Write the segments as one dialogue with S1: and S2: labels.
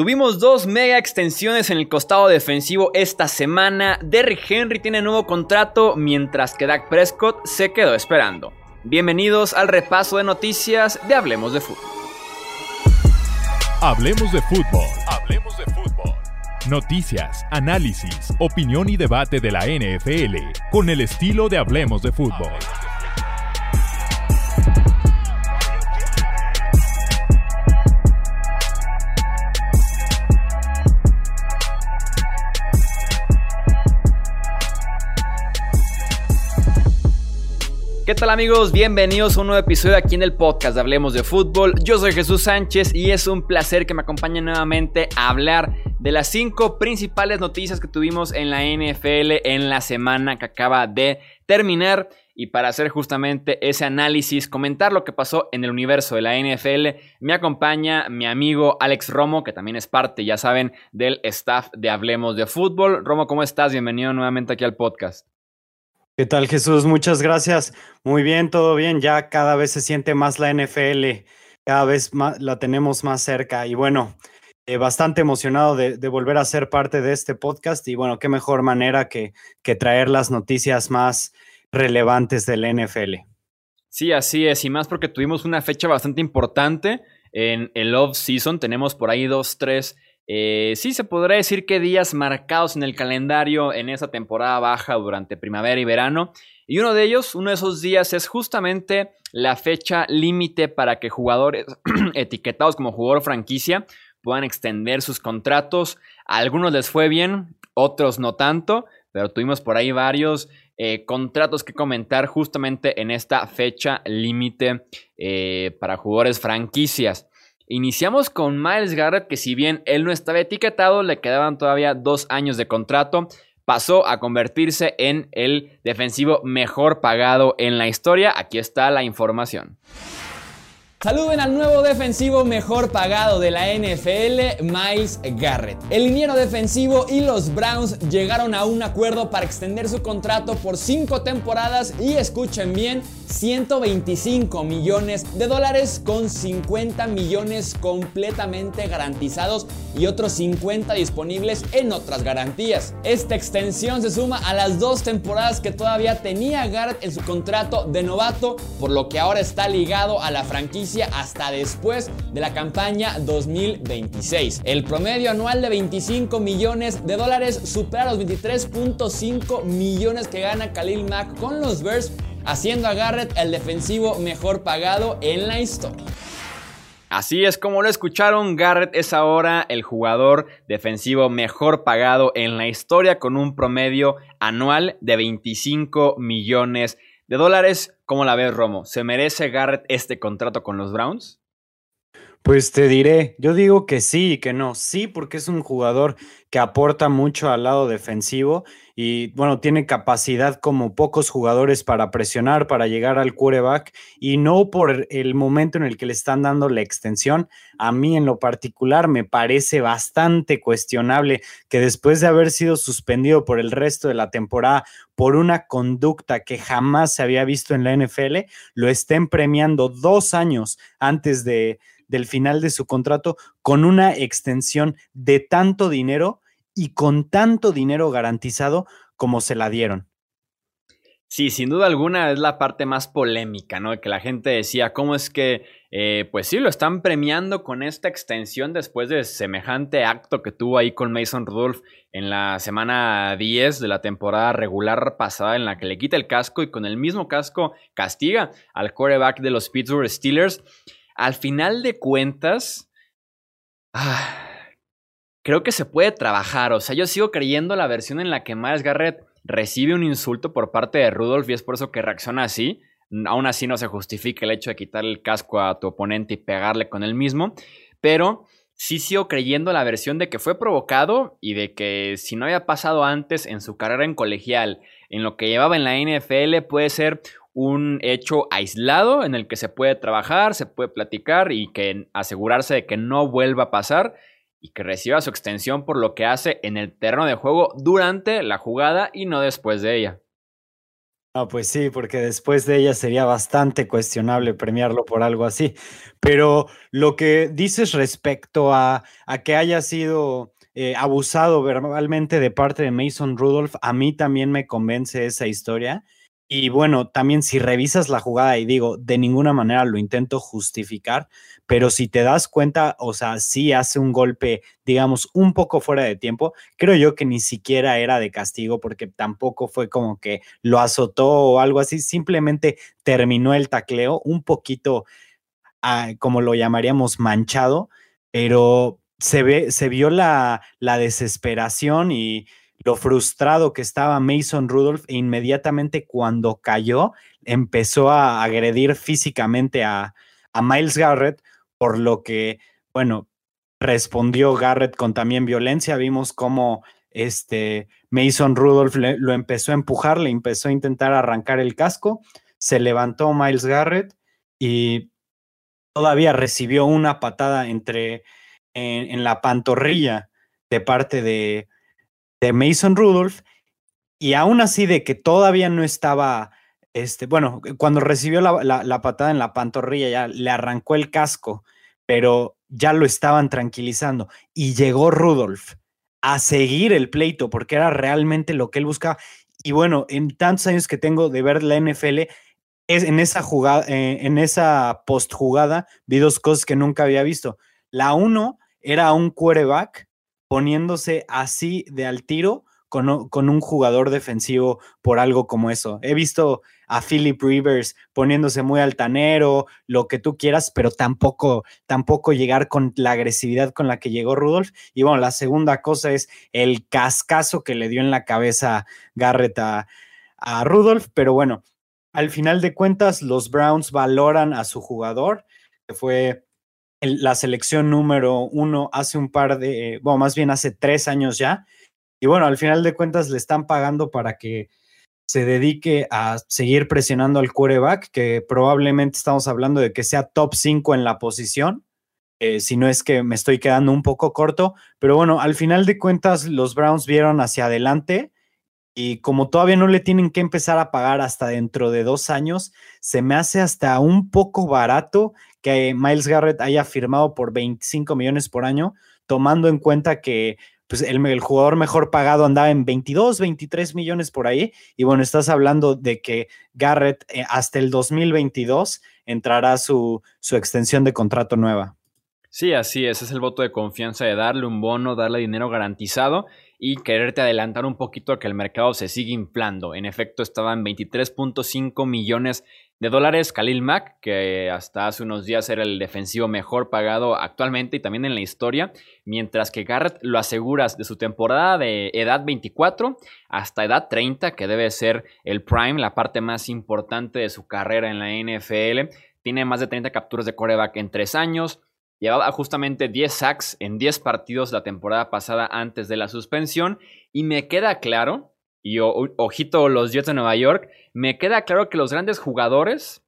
S1: Tuvimos dos mega extensiones en el costado defensivo esta semana. Derrick Henry tiene nuevo contrato mientras que Dak Prescott se quedó esperando. Bienvenidos al repaso de noticias de Hablemos de Fútbol.
S2: Hablemos de fútbol. Hablemos de fútbol. Noticias, análisis, opinión y debate de la NFL con el estilo de Hablemos de fútbol.
S1: ¿Qué tal amigos? Bienvenidos a un nuevo episodio aquí en el podcast de Hablemos de Fútbol. Yo soy Jesús Sánchez y es un placer que me acompañen nuevamente a hablar de las cinco principales noticias que tuvimos en la NFL en la semana que acaba de terminar. Y para hacer justamente ese análisis, comentar lo que pasó en el universo de la NFL, me acompaña mi amigo Alex Romo, que también es parte, ya saben, del staff de Hablemos de Fútbol. Romo, ¿cómo estás? Bienvenido nuevamente aquí al podcast.
S3: ¿Qué tal Jesús? Muchas gracias. Muy bien, todo bien. Ya cada vez se siente más la NFL, cada vez más, la tenemos más cerca y bueno, eh, bastante emocionado de, volver a ser parte de este podcast y bueno, qué mejor manera que, que traer las noticias más relevantes del NFL.
S1: Sí, así es, y más porque tuvimos una fecha bastante importante en el off-season. Tenemos por ahí dos, tres eh, sí, se podría decir que días marcados en el calendario en esa temporada baja durante primavera y verano. Y uno de ellos, uno de esos días es justamente la fecha límite para que jugadores etiquetados como jugador franquicia puedan extender sus contratos. A algunos les fue bien, otros no tanto, pero tuvimos por ahí varios eh, contratos que comentar justamente en esta fecha límite eh, para jugadores franquicias. Iniciamos con Miles Garrett, que si bien él no estaba etiquetado, le quedaban todavía dos años de contrato. Pasó a convertirse en el defensivo mejor pagado en la historia. Aquí está la información. Saluden al nuevo defensivo mejor pagado de la NFL, Miles Garrett. El liniero defensivo y los Browns llegaron a un acuerdo para extender su contrato por cinco temporadas y escuchen bien, 125 millones de dólares con 50 millones completamente garantizados y otros 50 disponibles en otras garantías. Esta extensión se suma a las dos temporadas que todavía tenía Garrett en su contrato de novato, por lo que ahora está ligado a la franquicia hasta después de la campaña 2026. El promedio anual de 25 millones de dólares supera los 23.5 millones que gana Khalil Mack con los Bears, haciendo a Garrett el defensivo mejor pagado en la historia. Así es como lo escucharon, Garrett es ahora el jugador defensivo mejor pagado en la historia con un promedio anual de 25 millones de dólares. ¿Cómo la ves, Romo? ¿Se merece Garrett este contrato con los Browns?
S3: Pues te diré, yo digo que sí y que no. Sí, porque es un jugador que aporta mucho al lado defensivo y bueno, tiene capacidad como pocos jugadores para presionar, para llegar al quarterback y no por el momento en el que le están dando la extensión. A mí en lo particular me parece bastante cuestionable que después de haber sido suspendido por el resto de la temporada por una conducta que jamás se había visto en la NFL, lo estén premiando dos años antes de, del final de su contrato con una extensión de tanto dinero y con tanto dinero garantizado como se la dieron.
S1: Sí, sin duda alguna es la parte más polémica, ¿no? Que la gente decía, ¿cómo es que, eh, pues sí, lo están premiando con esta extensión después de semejante acto que tuvo ahí con Mason Rudolph en la semana 10 de la temporada regular pasada en la que le quita el casco y con el mismo casco castiga al quarterback de los Pittsburgh Steelers? Al final de cuentas, ah, creo que se puede trabajar. O sea, yo sigo creyendo la versión en la que Miles Garrett recibe un insulto por parte de Rudolph y es por eso que reacciona así. Aún así no se justifica el hecho de quitarle el casco a tu oponente y pegarle con el mismo. Pero sí sigo creyendo la versión de que fue provocado y de que si no había pasado antes en su carrera en colegial, en lo que llevaba en la NFL, puede ser un hecho aislado en el que se puede trabajar, se puede platicar y que asegurarse de que no vuelva a pasar y que reciba su extensión por lo que hace en el terreno de juego durante la jugada y no después de ella.
S3: Ah, pues sí, porque después de ella sería bastante cuestionable premiarlo por algo así. Pero lo que dices respecto a, a que haya sido eh, abusado verbalmente de parte de Mason Rudolph, a mí también me convence esa historia. Y bueno, también si revisas la jugada y digo, de ninguna manera lo intento justificar, pero si te das cuenta, o sea, sí hace un golpe, digamos, un poco fuera de tiempo, creo yo que ni siquiera era de castigo porque tampoco fue como que lo azotó o algo así, simplemente terminó el tacleo un poquito, ah, como lo llamaríamos, manchado, pero se, ve, se vio la, la desesperación y lo frustrado que estaba Mason Rudolph e inmediatamente cuando cayó empezó a agredir físicamente a, Miles Garrett, por lo que, bueno, respondió Garrett con también violencia. Vimos cómo este Mason Rudolph lo empezó a empujar, le empezó a intentar arrancar el casco, se levantó Miles Garrett y todavía recibió una patada entre en la pantorrilla de parte de, de Mason Rudolph y aún así de que todavía no estaba, este, bueno, cuando recibió la, patada en la pantorrilla ya le arrancó el casco, pero ya lo estaban tranquilizando y llegó Rudolph a seguir el pleito porque era realmente lo que él buscaba. Y bueno, en tantos años que tengo de ver la NFL, es en esa jugada, eh, en esa post jugada, vi dos cosas que nunca había visto. La uno era un quarterback poniéndose así de al tiro con, un jugador defensivo por algo como eso. He visto a Philip Rivers poniéndose muy altanero, lo que tú quieras, pero tampoco, tampoco llegar con la agresividad con la que llegó Rudolph. Y bueno, la segunda cosa es el cascazo que le dio en la cabeza Garrett a, a Rudolph, pero bueno, al final de cuentas, los Browns valoran a su jugador, que fue la selección número uno hace un par de, bueno, más bien hace tres años ya. Y bueno, al final de cuentas le están pagando para que se dedique a seguir presionando al quarterback, que probablemente estamos hablando de que sea top 5 en la posición, eh, si no es que me estoy quedando un poco corto, pero bueno, al final de cuentas los Browns vieron hacia adelante y como todavía no le tienen que empezar a pagar hasta dentro de dos años, se me hace hasta un poco barato que Miles Garrett haya firmado por 25 millones por año, tomando en cuenta que pues, el, jugador mejor pagado andaba en 22, 23 millones por ahí. Y bueno, estás hablando de que Garrett eh, hasta el 2022 entrará su, su extensión de contrato nueva.
S1: Sí, así es, es el voto de confianza de darle un bono, darle dinero garantizado y quererte adelantar un poquito a que el mercado se siga inflando. En efecto, estaban 23.5 millones de dólares Khalil Mack, que hasta hace unos días era el defensivo mejor pagado actualmente y también en la historia, mientras que Garrett lo aseguras de su temporada de edad 24 hasta edad 30, que debe ser el prime, la parte más importante de su carrera en la NFL. Tiene más de 30 capturas de coreback en 3 años. Llevaba justamente 10 sacks en 10 partidos la temporada pasada antes de la suspensión. Y me queda claro y ojito los Jets de Nueva York, me queda claro que los grandes jugadores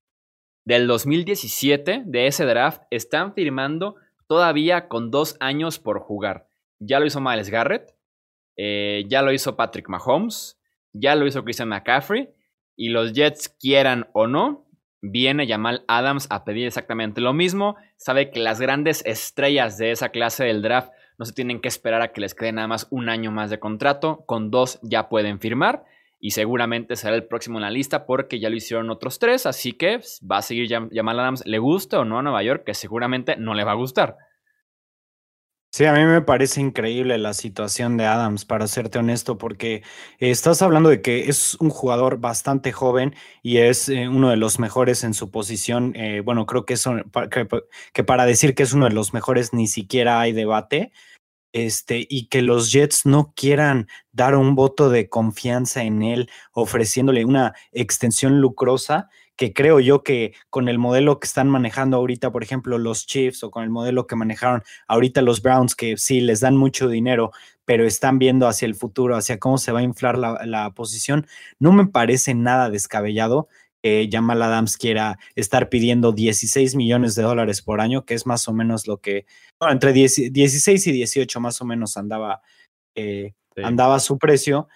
S1: del 2017 de ese draft están firmando todavía con dos años por jugar. Ya lo hizo Miles Garrett, eh, ya lo hizo Patrick Mahomes, ya lo hizo Christian McCaffrey, y los Jets quieran o no, viene Jamal Adams a pedir exactamente lo mismo. Sabe que las grandes estrellas de esa clase del draft no se tienen que esperar a que les quede nada más un año más de contrato, con dos ya pueden firmar y seguramente será el próximo en la lista porque ya lo hicieron otros tres, así que va a seguir Jamal Adams, le gusta o no a Nueva York, que seguramente no le va a gustar.
S3: Sí, a mí me parece increíble la situación de Adams, para serte honesto, porque estás hablando de que es un jugador bastante joven y es eh, uno de los mejores en su posición. Eh, bueno, creo que, eso, que, para decir que es uno de los mejores ni siquiera hay debate. Este, y que los Jets no quieran dar un voto de confianza en él, ofreciéndole una extensión lucrosa, que creo yo que con el modelo que están manejando ahorita, por ejemplo, los Chiefs o con el modelo que manejaron ahorita los Browns, que sí les dan mucho dinero, pero están viendo hacia el futuro, hacia cómo se va a inflar la, posición, no me parece nada descabellado que Jamal Adams quiera estar pidiendo 16 millones de dólares por año, que es más o menos lo que, bueno, entre 16 y 18 más o menos andaba, eh, andaba su precio.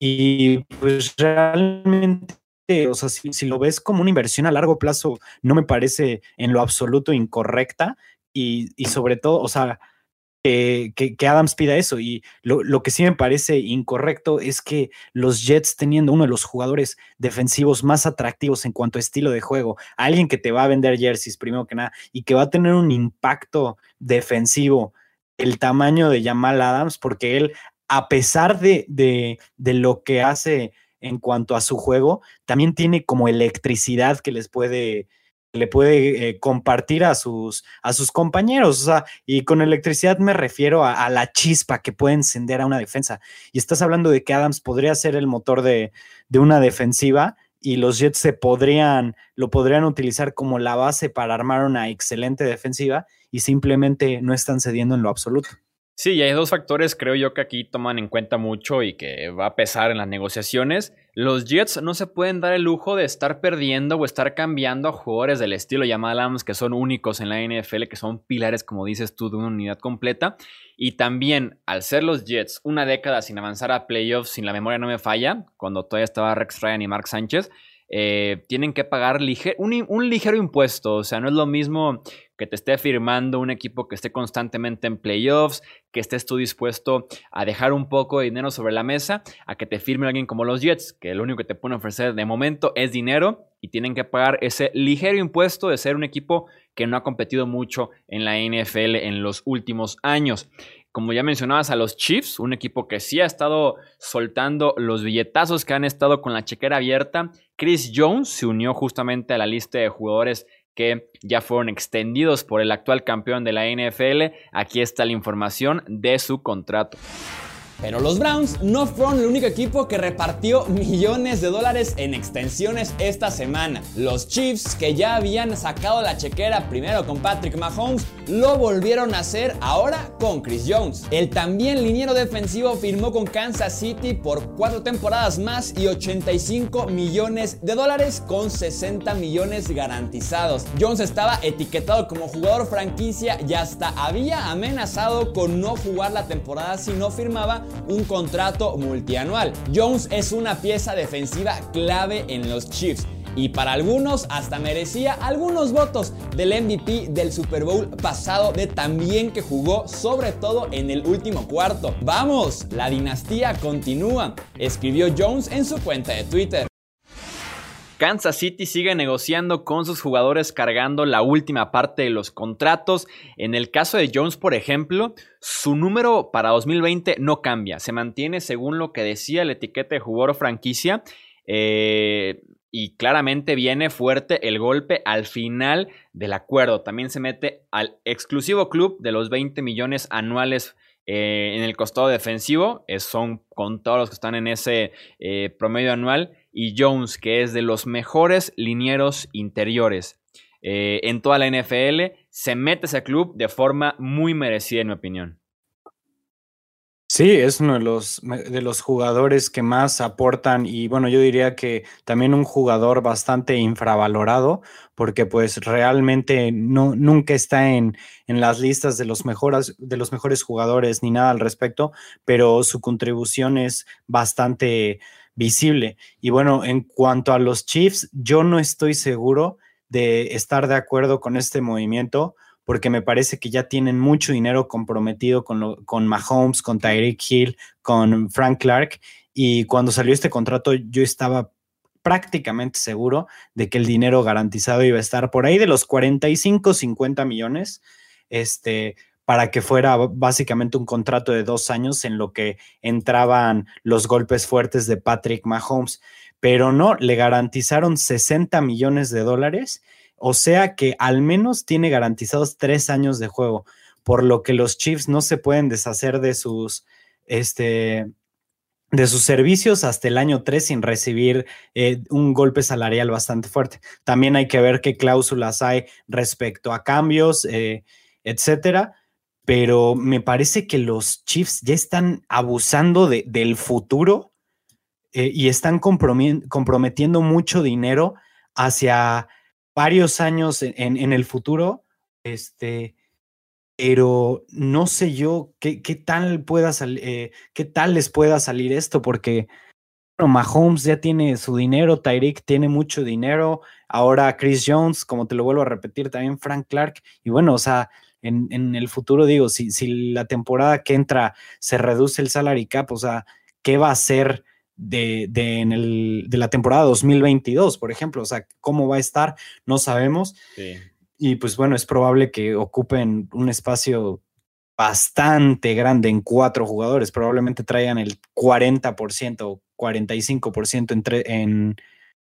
S3: Y pues realmente, o sea, si, lo ves como una inversión a largo plazo, no me parece en lo absoluto incorrecta. Y, sobre todo, o sea, que, Adams pida eso. Y lo, que sí me parece incorrecto es que los Jets, teniendo uno de los jugadores defensivos más atractivos en cuanto a estilo de juego, alguien que te va a vender jerseys primero que nada y que va a tener un impacto defensivo, el tamaño de Jamal Adams, porque él, a pesar de, de lo que hace en cuanto a su juego, también tiene como electricidad que les puede le puede eh, compartir a sus, a sus compañeros. O sea, y con electricidad me refiero a, la chispa que puede encender a una defensa. Y estás hablando de que Adams podría ser el motor de, de una defensiva y los Jets se podrían, lo podrían utilizar como la base para armar una excelente defensiva y simplemente no están cediendo en lo absoluto.
S1: Sí, y hay dos factores creo yo que aquí toman en cuenta mucho y que va a pesar en las negociaciones. Los Jets no se pueden dar el lujo de estar perdiendo o estar cambiando a jugadores del estilo Jamal Adams que son únicos en la NFL, que son pilares, como dices tú, de una unidad completa. Y también, al ser los Jets una década sin avanzar a playoffs, sin la memoria no me falla, cuando todavía estaba Rex Ryan y Mark Sánchez, eh, tienen que pagar un, ligero impuesto. O sea, no es lo mismo que te esté firmando un equipo que esté constantemente en playoffs, que estés tú dispuesto a dejar un poco de dinero sobre la mesa, a que te firme alguien como los Jets, que lo único que te pueden ofrecer de momento es dinero y tienen que pagar ese ligero impuesto de ser un equipo que no ha competido mucho en la NFL en los últimos años como ya mencionabas, a los Chiefs, un equipo que sí ha estado soltando los billetazos que han estado con la chequera abierta. Chris Jones se unió justamente a la lista de jugadores que ya fueron extendidos por el actual campeón de la NFL. Aquí está la información de su contrato.
S4: Pero los Browns no fueron el único equipo que repartió millones de dólares en extensiones esta semana. Los Chiefs, que ya habían sacado la chequera primero con Patrick Mahomes, lo volvieron a hacer ahora con Chris Jones. El también liniero defensivo firmó con Kansas City por cuatro temporadas más y 85 millones de dólares con 60 millones garantizados. Jones estaba etiquetado como jugador franquicia y hasta había amenazado con no jugar la temporada si no firmaba un contrato multianual. Jones es una pieza defensiva clave en los Chiefs y para algunos hasta merecía algunos votos del MVP del Super Bowl pasado de también que jugó sobre todo en el último cuarto. Vamos, la dinastía continúa, escribió Jones en su cuenta de Twitter.
S1: Kansas City sigue negociando con sus jugadores cargando la última parte de los contratos. En el caso de Jones, por ejemplo, su número para 2020 no cambia. Se mantiene según lo que decía la etiqueta de jugador franquicia. Eh, y claramente viene fuerte el golpe al final del acuerdo. También se mete al exclusivo club de los 20 millones anuales eh, en el costado defensivo. son con todos los que están en ese eh, promedio anual y Jones, que es de los mejores linieros interiores eh, en toda la NFL, se mete ese club de forma muy merecida, en mi opinión.
S3: Sí, es uno de los, de los jugadores que más aportan y bueno, yo diría que también un jugador bastante infravalorado porque pues realmente no, nunca está en, en las listas de los, mejores, de los mejores jugadores ni nada al respecto, pero su contribución es bastante visible. Y bueno, en cuanto a los Chiefs, yo no estoy seguro de estar de acuerdo con este movimiento porque me parece que ya tienen mucho dinero comprometido con, con Mahomes, con Tyreek Hill, con Frank Clark. Y cuando salió este contrato, yo estaba prácticamente seguro de que el dinero garantizado iba a estar por ahí de los 45, 50 millones. Este, para que fuera básicamente un contrato de dos años en lo que entraban los golpes fuertes de Patrick Mahomes. Pero no, le garantizaron 60 millones de dólares, o sea que al menos tiene garantizados tres años de juego, por lo que los Chiefs no se pueden deshacer de sus, este, de sus servicios hasta el año 3 sin recibir eh, un golpe salarial bastante fuerte. También hay que ver qué cláusulas hay respecto a cambios, eh, etcétera pero me parece que los Chiefs ya están abusando del futuro eh, y están comprometiendo mucho dinero hacia varios años en, el futuro. Este, pero no sé yo qué, tal pueda eh, qué tal les pueda salir esto, porque Mahomes ya tiene su dinero, Tyreek tiene mucho dinero, ahora Chris Jones, como te lo vuelvo a repetir, también Frank Clark, y bueno, o sea, en, el futuro digo, si, si, la temporada que entra se reduce el salary cap, o sea, ¿qué va a ser de, de, en el, de la temporada 2022, por ejemplo? O sea, ¿cómo va a estar? No sabemos. Y pues bueno, es probable que ocupen un espacio bastante grande en cuatro jugadores. Probablemente traigan el 40% o 45% en, en,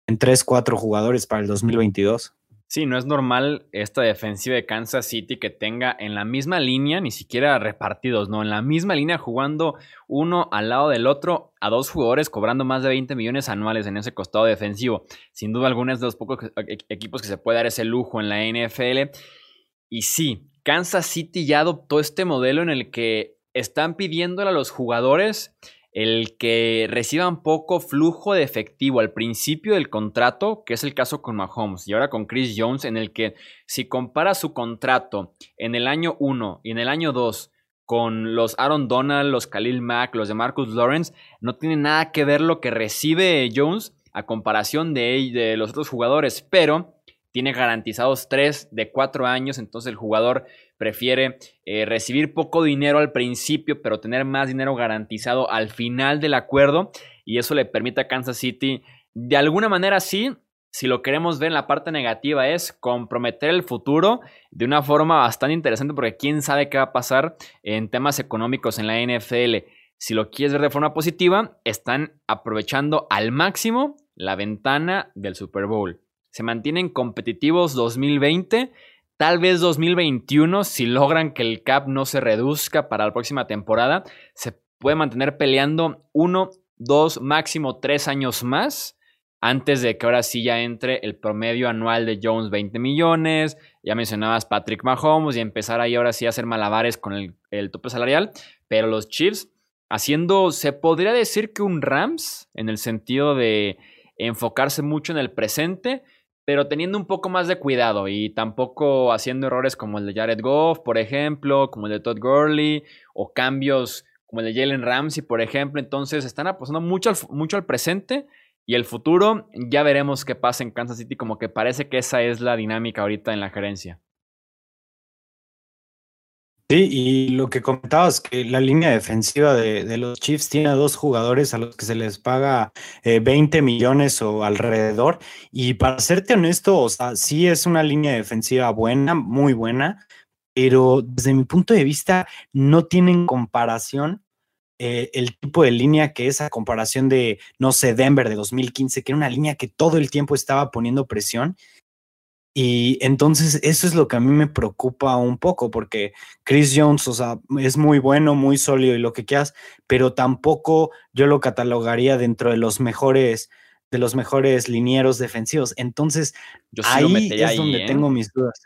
S3: en 3, 4 jugadores para el 2022.
S1: Sí, no es normal esta defensiva de Kansas City que tenga en la misma línea, ni siquiera repartidos, no, en la misma línea jugando uno al lado del otro a dos jugadores cobrando más de 20 millones anuales en ese costado defensivo. Sin duda alguna es de los pocos e-, equipos que se puede dar ese lujo en la NFL. Y sí, Kansas City ya adoptó este modelo en el que están pidiéndole a los jugadores el que reciban poco flujo de efectivo al principio del contrato, que es el caso con Mahomes y ahora con Chris Jones, en el que si compara su contrato en el año 1 y en el año 2 con los Aaron Donald, los Khalil Mack, los de Marcus Lawrence, no tiene nada que ver lo que recibe Jones a comparación de, de los otros jugadores, pero tiene garantizados 3 de 4 años, entonces el jugador prefiere eh, recibir poco dinero al principio, pero tener más dinero garantizado al final del acuerdo, y eso le permite a Kansas City, de alguna manera sí, si lo queremos ver en la parte negativa, es comprometer el futuro de una forma bastante interesante, porque quién sabe qué va a pasar en temas económicos en la NFL. Si lo quieres ver de forma positiva, están aprovechando al máximo la ventana del Super Bowl se mantienen competitivos 2020, tal vez 2021, si logran que el cap no se reduzca para la próxima temporada, se puede mantener peleando uno, dos, máximo tres años más antes de que ahora sí ya entre el promedio anual de Jones 20 millones, ya mencionabas Patrick Mahomes y empezar ahí ahora sí a hacer malabares con el, el, tope salarial, pero los Chiefs haciendo, se podría decir que un Rams en el sentido de enfocarse mucho en el presente, pero teniendo un poco más de cuidado y tampoco haciendo errores como el de Jared Goff, por ejemplo, como el de Todd Gurley, o cambios como el de Jalen Ramsey, por ejemplo. Entonces están apostando mucho al, mucho al presente y el futuro. Ya veremos qué pasa en Kansas City, como que parece que esa es la dinámica ahorita en la gerencia.
S3: Sí, y lo que comentabas, que la línea defensiva de, los Chiefs tiene a dos jugadores a los que se les paga 20 eh, millones o alrededor. Y para serte honesto, o sea, sí es una línea defensiva buena, muy buena, pero desde mi punto de vista no tienen comparación eh, el tipo de línea que es a comparación de, no sé, Denver de 2015, que era una línea que todo el tiempo estaba poniendo presión y entonces eso es lo que a mí me preocupa un poco, porque Chris Jones, o sea, es muy bueno, muy sólido y lo que quieras, pero tampoco yo lo catalogaría dentro de los mejores, de los mejores linieros defensivos. Entonces, ahí es donde ¿eh? tengo mis dudas.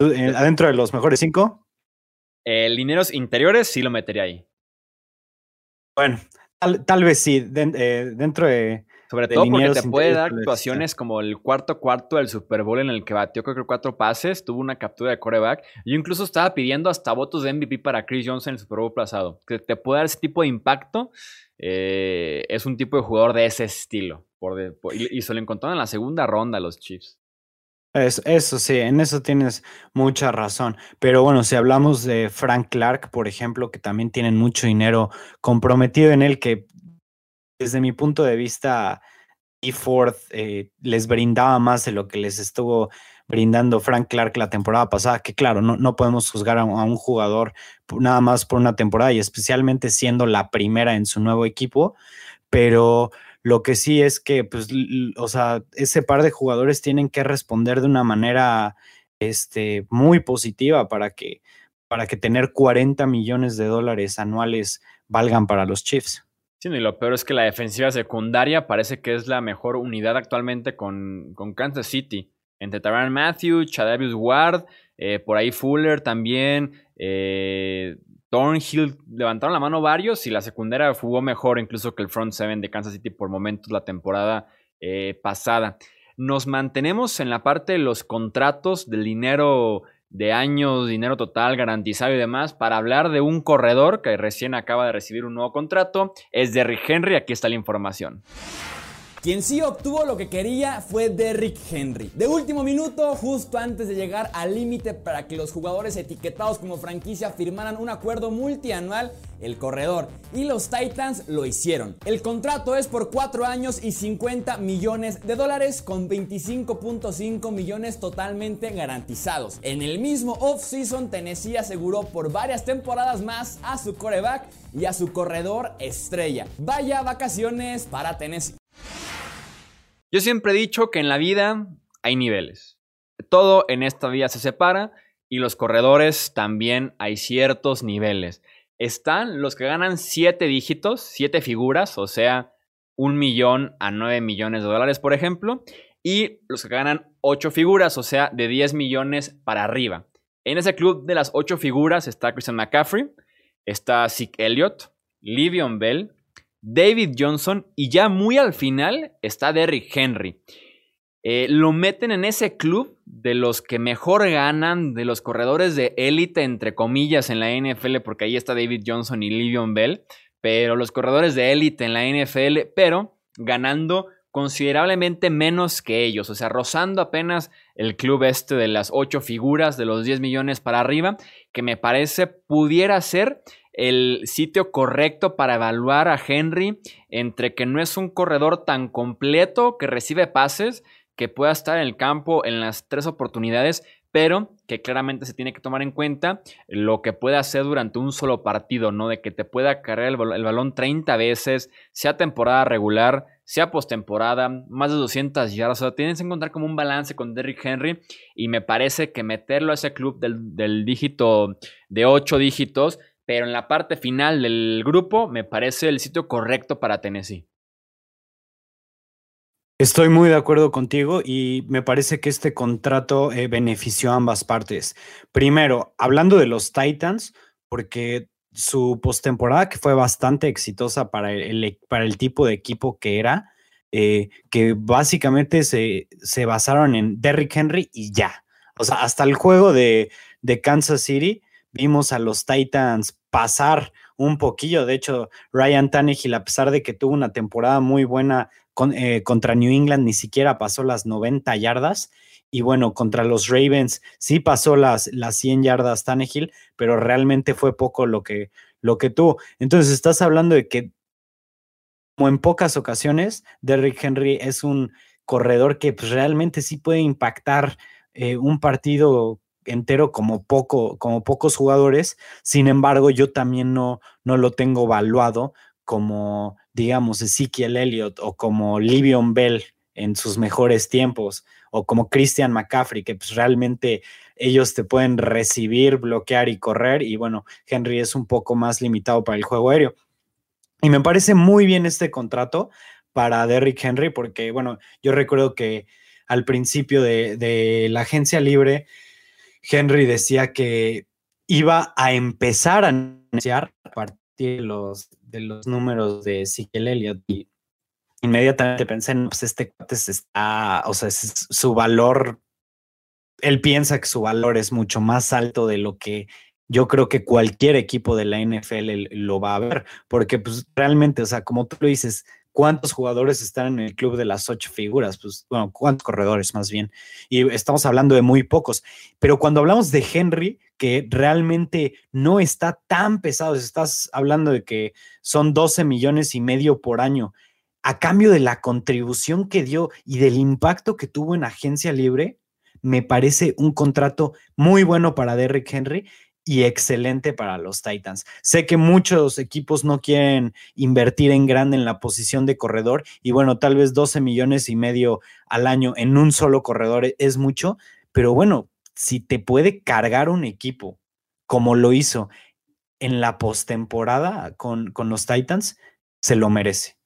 S3: Eh, ¿Adentro de los mejores cinco?
S1: Eh, linieros interiores sí lo metería ahí.
S3: Bueno, tal, vez sí, dentro de
S1: sobre todo porque te puede dar actuaciones como el cuarto cuarto del Super Bowl en el que batió creo que cuatro pases, tuvo una captura de coreback. Yo incluso estaba pidiendo hasta votos de MVP para Chris Jones en el Super Bowl pasado. Que te puede dar ese tipo de impacto. Eh, es un tipo de jugador de ese estilo. y, se lo encontraron en la segunda ronda los Chiefs.
S3: eso sí, en eso tienes mucha razón. Pero bueno, si hablamos de Frank Clark, por ejemplo, que también tienen mucho dinero comprometido en él, que desde mi punto de vista, E. Ford eh, les brindaba más de lo que les estuvo brindando Frank Clark la temporada pasada, que claro, no, no podemos juzgar a, un jugador nada más por una temporada y especialmente siendo la primera en su nuevo equipo, pero lo que sí es que, pues, o sea, ese par de jugadores tienen que responder de una manera este, muy positiva para que, para que tener 40 millones de dólares anuales valgan para los Chiefs.
S1: Sí, y lo peor es que la defensiva secundaria parece que es la mejor unidad actualmente con, Kansas City. Entre Taran Matthew, Chadavius Ward, eh, por ahí Fuller también, eh, Thornhill, levantaron la mano varios y la secundaria jugó mejor incluso que el front seven de Kansas City por momentos la temporada eh, pasada. Nos mantenemos en la parte de los contratos del dinero de años, dinero total garantizado y demás, para hablar de un corredor que recién acaba de recibir un nuevo contrato. Es Derrick Henry, aquí está la información.
S4: Quien sí obtuvo lo que quería fue Derrick Henry. De último minuto, justo antes de llegar al límite para que los jugadores etiquetados como franquicia firmaran un acuerdo multianual, el corredor y los Titans lo hicieron. El contrato es por 4 años y 50 millones de dólares con 25.5 millones totalmente garantizados. En el mismo offseason, Tennessee aseguró por varias temporadas más a su coreback y a su corredor estrella. Vaya vacaciones para Tennessee.
S1: Yo siempre he dicho que en la vida hay niveles. Todo en esta vida se separa y los corredores también hay ciertos niveles. Están los que ganan siete dígitos, siete figuras, o sea, un millón a nueve millones de dólares, por ejemplo, y los que ganan ocho figuras, o sea, de 10 millones para arriba. En ese club de las ocho figuras está Christian McCaffrey, está Zeke Elliott, Livion Bell, David Johnson y ya muy al final está Derrick Henry. Eh, lo meten en ese club de los que mejor ganan, de los corredores de élite, entre comillas, en la NFL, porque ahí está David Johnson y Livion Bell, pero los corredores de élite en la NFL, pero ganando considerablemente menos que ellos, o sea, rozando apenas el club este de las ocho figuras, de los 10 millones para arriba, que me parece pudiera ser el sitio correcto para evaluar a Henry entre que no es un corredor tan completo que recibe pases, que pueda estar en el campo en las tres oportunidades, pero que claramente se tiene que tomar en cuenta lo que puede hacer durante un solo partido, ¿no? De que te pueda cargar el, balón 30 veces, sea temporada regular, sea postemporada, más de 200 yardas. O sea, tienes que encontrar como un balance con Derrick Henry y me parece que meterlo a ese club del, del dígito de 8 dígitos pero en la parte final del grupo me parece el sitio correcto para Tennessee.
S3: Estoy muy de acuerdo contigo y me parece que este contrato eh, benefició a ambas partes. Primero, hablando de los Titans, porque su postemporada, que fue bastante exitosa para el, e, para el tipo de equipo que era, eh, que básicamente se, se, basaron en Derrick Henry y ya. O sea, hasta el juego de, de Kansas City vimos a los Titans pasar un poquillo. De hecho, Ryan Tannehill, a pesar de que tuvo una temporada muy buena eh, contra New England, ni siquiera pasó las 90 yardas. Y bueno, contra los Ravens sí pasó las, las 100 yardas Tannehill, pero realmente fue poco lo que, lo que tuvo. Entonces, estás hablando de que, como en pocas ocasiones, Derrick Henry es un corredor que pues, realmente sí puede impactar eh, un partido entero como poco, como pocos jugadores. Sin embargo, yo también no, no lo tengo evaluado como, digamos, Ezekiel Elliott o como Livion Bell en sus mejores tiempos o como Christian McCaffrey, que pues realmente ellos te pueden recibir, bloquear y correr. Y bueno, Henry es un poco más limitado para el juego aéreo. Y me parece muy bien este contrato para Derrick Henry, porque bueno, yo recuerdo que al principio de, de la agencia libre, Henry decía que iba a empezar a anunciar a partir de los, de los números de Ezekiel Elliott y inmediatamente pensé, no, pues este cuate está, o sea, su valor, él piensa que su valor es mucho más alto de lo que yo creo que cualquier equipo de la NFL lo va a ver, porque pues realmente, o sea, como tú lo dices, ¿Cuántos jugadores están en el club de las ocho figuras? Pues, bueno, ¿cuántos corredores más bien? Y estamos hablando de muy pocos. Pero cuando hablamos de Henry, que realmente no está tan pesado, estás hablando de que son 12 millones y medio por año, a cambio de la contribución que dio y del impacto que tuvo en agencia libre, me parece un contrato muy bueno para Derrick Henry y excelente para los Titans. Sé que muchos equipos no quieren invertir en grande en la posición de corredor y bueno, tal vez 12 millones y medio al año en un solo corredor es mucho, pero bueno, si te puede cargar un equipo como lo hizo en la postemporada con, con los Titans, se lo merece.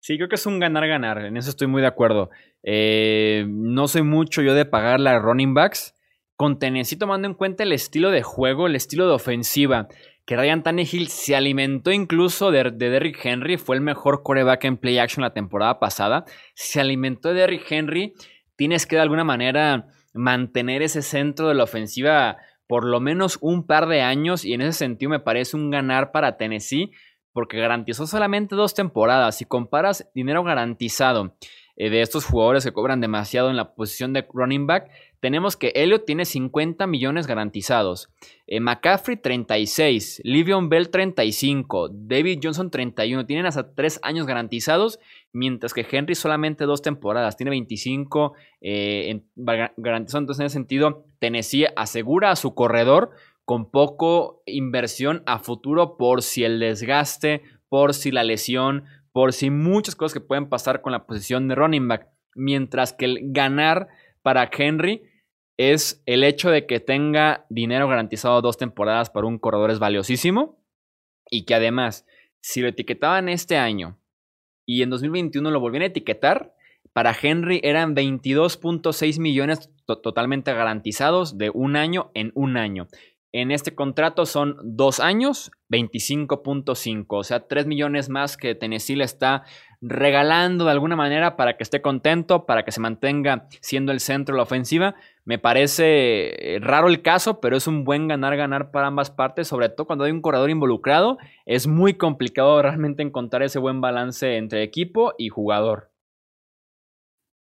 S1: Sí, creo que es un ganar-ganar, en eso estoy muy de acuerdo. Eh, no soy mucho yo de pagar la running backs, con Tennessee tomando en cuenta el estilo de juego, el estilo de ofensiva, que Ryan Tannehill se alimentó incluso de, Derrick Henry, fue el mejor coreback en play action la temporada pasada, se alimentó de Derrick Henry, tienes que de alguna manera mantener ese centro de la ofensiva por lo menos un par de años y en ese sentido me parece un ganar para Tennessee porque garantizó solamente dos temporadas. Si comparas dinero garantizado eh, de estos jugadores que cobran demasiado en la posición de running back, tenemos que Elliot tiene 50 millones garantizados, eh, McCaffrey 36, Livion Bell 35, David Johnson 31, tienen hasta 3 años garantizados, mientras que Henry solamente dos temporadas, tiene 25 eh, garantizados, entonces en ese sentido Tennessee asegura a su corredor con poco inversión a futuro por si el desgaste, por si la lesión, por si muchas cosas que pueden pasar con la posición de running back, mientras que el ganar para Henry es el hecho de que tenga dinero garantizado dos temporadas para un corredor es valiosísimo y que además, si lo etiquetaban este año y en 2021 lo volvían a etiquetar, para Henry eran 22.6 millones totalmente garantizados de un año en un año. En este contrato son dos años, 25.5, o sea, 3 millones más que Tennessee le está regalando de alguna manera para que esté contento, para que se mantenga siendo el centro de la ofensiva. Me parece eh, raro el caso, pero es un buen ganar-ganar para ambas partes, sobre todo cuando hay un corredor involucrado. Es muy complicado realmente encontrar ese buen balance entre equipo y jugador.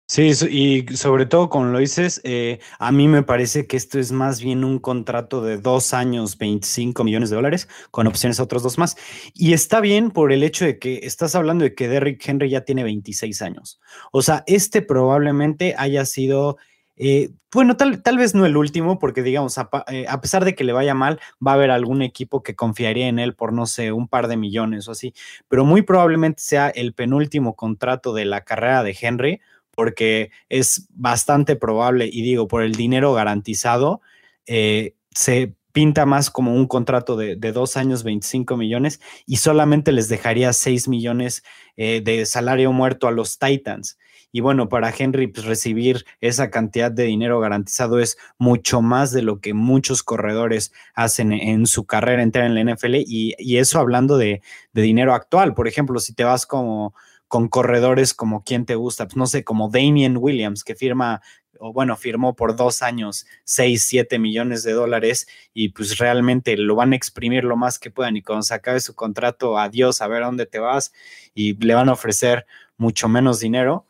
S3: Sí, y sobre todo, como lo dices, eh, a mí me parece que esto es más bien un contrato de dos años, 25 millones de dólares, con opciones a otros dos más. Y está bien por el hecho de que estás hablando de que Derrick Henry ya tiene 26 años. O sea, este probablemente haya sido, eh, bueno, tal, tal, vez no el último, porque digamos, a, eh, a, pesar de que le vaya mal, va a haber algún equipo que confiaría en él por, no sé, un par de millones o así, pero muy probablemente sea el penúltimo contrato de la carrera de Henry porque es bastante probable, y digo, por el dinero garantizado, eh, se pinta más como un contrato de, dos años, 25 millones, y solamente les dejaría 6 millones eh, de salario muerto a los Titans. Y bueno, para Henry pues, recibir esa cantidad de dinero garantizado es mucho más de lo que muchos corredores hacen en su carrera entera en la NFL. Y, eso hablando de, de, dinero actual. Por ejemplo, si te vas como, con corredores como quien te gusta, pues no sé, como Damien Williams, que firma, o bueno, firmó por dos años 6, 7 millones de dólares y pues realmente lo van a exprimir lo más que puedan y cuando se acabe su contrato, adiós, a ver a dónde te vas y le van a ofrecer mucho menos dinero.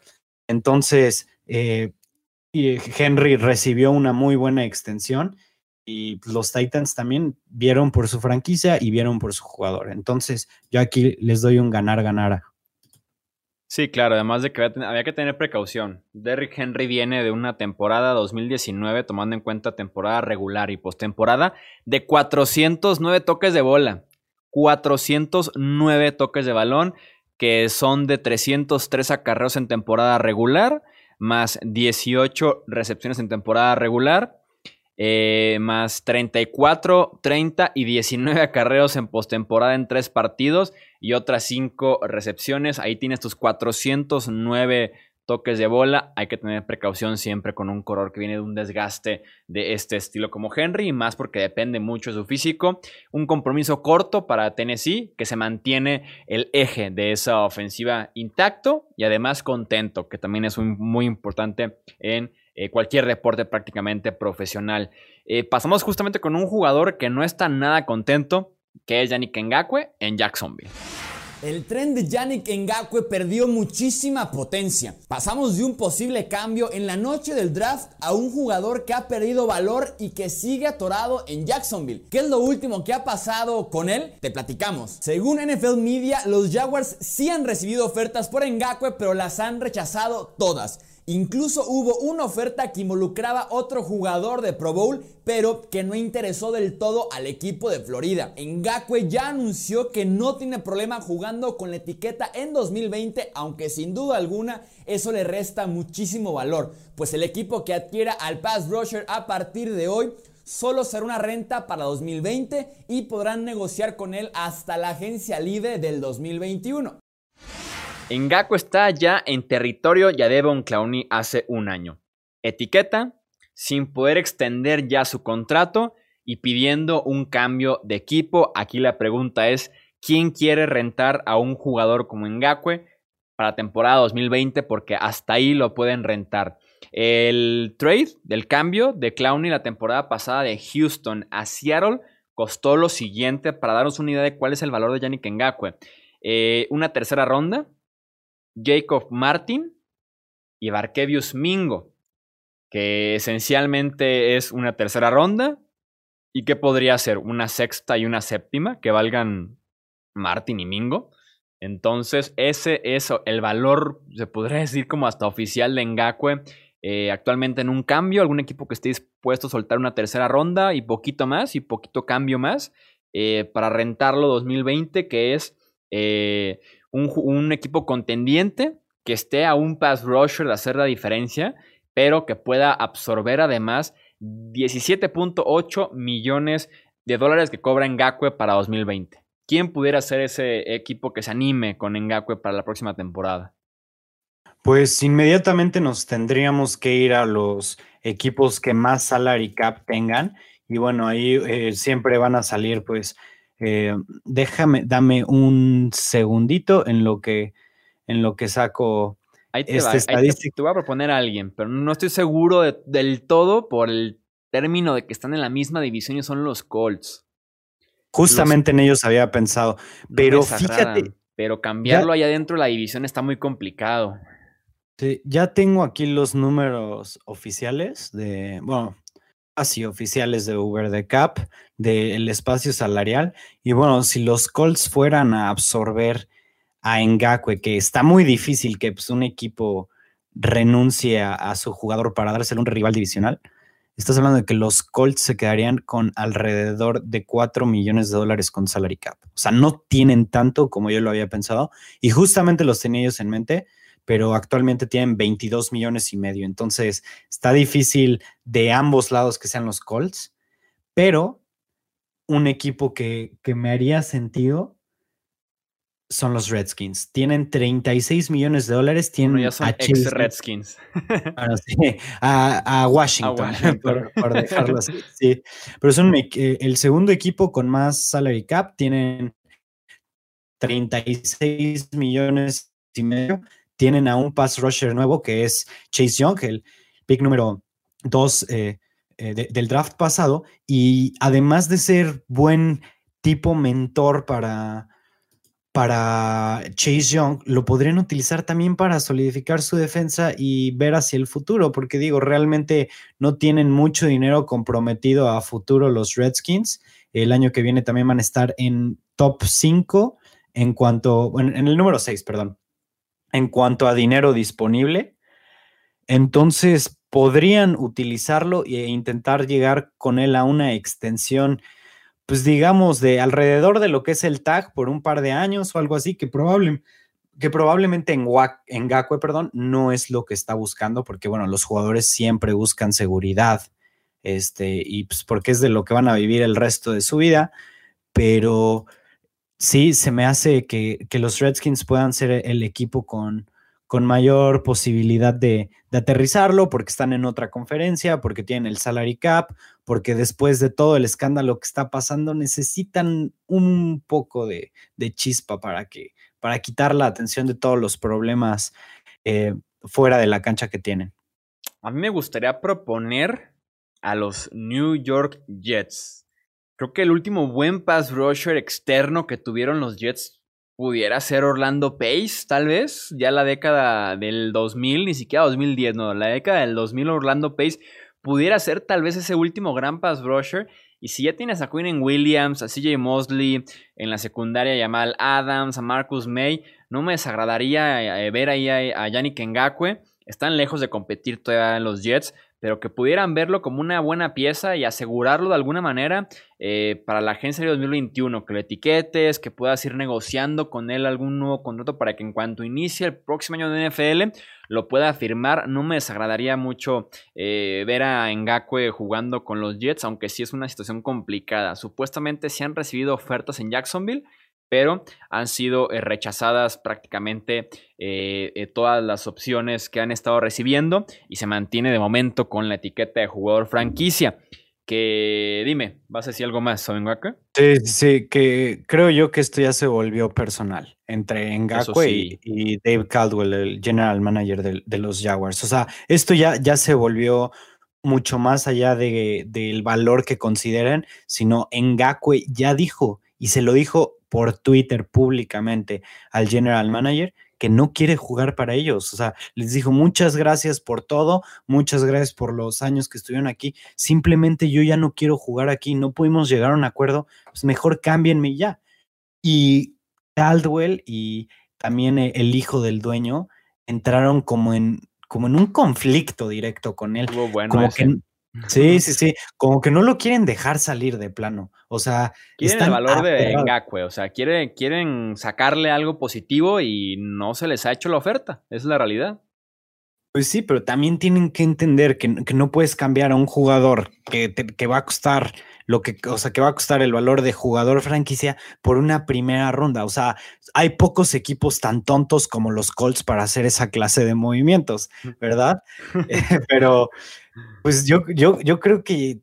S3: Entonces, eh, Henry recibió una muy buena extensión y los Titans también vieron por su franquicia y vieron por su jugador. Entonces, yo aquí les doy un ganar-ganar
S1: Sí, claro, además de que había que tener precaución. Derrick Henry viene de una temporada 2019, tomando en cuenta temporada regular y postemporada, de 409 toques de bola. 409 toques de balón, que son de 303 acarreos en temporada regular, más 18 recepciones en temporada regular, eh, más 34, 30 y 19 acarreos en postemporada en tres partidos y otras 5 recepciones. Ahí tienes tus 409 toques de bola. Hay que tener precaución siempre con un corredor que viene de un desgaste de este estilo como Henry, más porque depende mucho de su físico. Un compromiso corto para Tennessee que se mantiene el eje de esa ofensiva intacto y además contento, que también es muy importante en eh, cualquier deporte prácticamente profesional. Eh, pasamos justamente con un jugador que no está nada contento, que es Yannick Ngakwe en Jacksonville.
S4: El tren de Yannick Ngakwe perdió muchísima potencia. Pasamos de un posible cambio en la noche del draft a un jugador que ha perdido valor y que sigue atorado en Jacksonville. ¿Qué es lo último que ha pasado con él? Te platicamos. Según NFL Media, los Jaguars sí han recibido ofertas por Ngakwe, pero las han rechazado todas. Incluso hubo una oferta que involucraba otro jugador de Pro Bowl, pero que no interesó del todo al equipo de Florida. Ngakwe ya anunció que no tiene problema jugando con la etiqueta en 2020, aunque sin duda alguna eso le resta muchísimo valor, pues el equipo que adquiera al pass rusher a partir de hoy solo será una renta para 2020 y podrán negociar con él hasta la agencia libre del 2021.
S1: Ngaku está ya en territorio ya Devon Clowney hace un año. Etiqueta, sin poder extender ya su contrato y pidiendo un cambio de equipo. Aquí la pregunta es, ¿quién quiere rentar a un jugador como Ngakwe para temporada 2020? Porque hasta ahí lo pueden rentar. El trade del cambio de Clowney la temporada pasada de Houston a Seattle costó lo siguiente para darnos una idea de cuál es el valor de Yannick Ngakwe. Eh, una tercera ronda, Jacob Martin y Barkevius Mingo, que esencialmente es una tercera ronda y que podría ser una sexta y una séptima que valgan Martin y Mingo. Entonces, ese es el valor, se podría decir como hasta oficial de Ngakwe. Eh, actualmente en un cambio, algún equipo que esté dispuesto a soltar una tercera ronda y poquito más y poquito cambio más eh, para rentarlo 2020, que es eh, un, un, equipo contendiente que esté a un pass rusher de hacer la diferencia, pero que pueda absorber además 17.8 millones de dólares que cobra Ngakwe para 2020. ¿Quién pudiera ser ese equipo que se anime con Ngakwe para la próxima temporada?
S3: Pues inmediatamente nos tendríamos que ir a los equipos que más salary cap tengan. Y bueno, ahí eh, siempre van a salir, pues, eh, déjame, dame un segundito en lo que, en lo que saco
S1: Ahí te, este te, voy a proponer a alguien, pero no estoy seguro del todo por el término de que están en la misma división y son los Colts.
S3: Justamente en ellos había pensado, pero fíjate.
S1: Pero cambiarlo allá dentro de la división está muy complicado.
S3: Sí, ya tengo aquí los números oficiales de, bueno, así oficiales de Uber de Cap, del espacio salarial. Y bueno, si los Colts fueran a absorber a Ngakwe, que está muy difícil que pues, un equipo renuncie a, su jugador para dárselo un rival divisional. Estás hablando de que los Colts se quedarían con alrededor de 4 millones de dólares con salary cap. O sea, no tienen tanto como yo lo había pensado. Y justamente los tenía ellos en mente, pero actualmente tienen 22 millones y medio. Entonces, está difícil de ambos lados que sean los Colts. Pero un equipo que, que me haría sentido son los Redskins. Tienen 36 millones de dólares. Tienen
S1: ya son ex Redskins.
S3: a, Washington, Por, dejarlo así. Sí. Pero son eh, el segundo equipo con más salary cap. Tienen 36 millones y medio. Tienen a un pass rusher nuevo que es Chase Young, el pick número 2 eh, eh, del draft pasado. Y además de ser buen tipo mentor para para Chase Young, lo podrían utilizar también para solidificar su defensa y ver hacia el futuro, porque digo, realmente no tienen mucho dinero comprometido a futuro los Redskins. El año que viene también van a estar en top 5 en cuanto, bueno, en el número 6, perdón, en cuanto a dinero disponible. Entonces, podrían utilizarlo e intentar llegar con él a una extensión pues digamos, de alrededor de lo que es el tag por un par de años o algo así, que, probable, que probablemente en, en Gakwe, perdón, no es lo que está buscando, porque bueno, los jugadores siempre buscan seguridad, este, y pues porque es de lo que van a vivir el resto de su vida, pero sí, se me hace que, que los Redskins puedan ser el equipo con, con mayor posibilidad de, aterrizarlo porque están en otra conferencia, porque tienen el salary cap, porque después de todo el escándalo que está pasando necesitan un poco de, chispa para, que, para quitar la atención de todos los problemas eh, fuera de la cancha que tienen.
S1: A mí me gustaría proponer a los New York Jets. Creo que el último buen pass rusher externo que tuvieron los Jets pudiera ser Orlando Pace, tal vez, ya la década del 2000, ni siquiera 2010, no, la década del 2000 Orlando Pace pudiera ser tal vez ese último gran pass rusher. Y si ya tienes a Quinn Williams, a CJ Mosley, en la secundaria Jamal Adams, a Marcus May, no me desagradaría eh, ver ahí a, Yannick Ngakwe. Están lejos de competir todavía los Jets, pero que pudieran verlo como una buena pieza y asegurarlo de alguna manera eh, para la agencia de 2021, que lo etiquetes, que puedas ir negociando con él algún nuevo contrato para que en cuanto inicie el próximo año de NFL lo pueda firmar. No me desagradaría mucho eh, ver a Ngakwe jugando con los Jets, aunque sí es una situación complicada. Supuestamente se han recibido ofertas en Jacksonville pero han sido eh, rechazadas prácticamente eh, eh, todas las opciones que han estado recibiendo y se mantiene de momento con la etiqueta de jugador franquicia. que dime, ¿vas a decir algo más sobre Ngakwe?
S3: Sí, sí, que creo yo que esto ya se volvió personal entre Ngakwe y, Dave Caldwell, el general manager de, los Jaguars. O sea, esto ya, ya se volvió mucho más allá de, del valor que consideren, sino Ngakwe ya dijo, y se lo dijo por Twitter públicamente al general manager, que no quiere jugar para ellos. O sea, les dijo muchas gracias por todo, muchas gracias por los años que estuvieron aquí. Simplemente yo ya no quiero jugar aquí, no pudimos llegar a un acuerdo, pues mejor cámbienme ya. Y Caldwell y también e, el hijo del dueño entraron como en, como en un conflicto directo con él.
S1: bueno
S3: como que Sí, sí, sí, como que no lo quieren dejar salir de plano. O sea,
S1: quieren el valor de Ngakwe, o sea, quieren, quieren sacarle algo positivo y no se les ha hecho la oferta, es la realidad.
S3: Pues sí, pero también tienen que entender que, no puedes cambiar a un jugador que, que va a costar lo que, o sea, que va a costar el valor de jugador franquicia por una primera ronda. O sea, hay pocos equipos tan tontos como los Colts para hacer esa clase de movimientos, ¿verdad? pero pues yo, yo, yo creo que,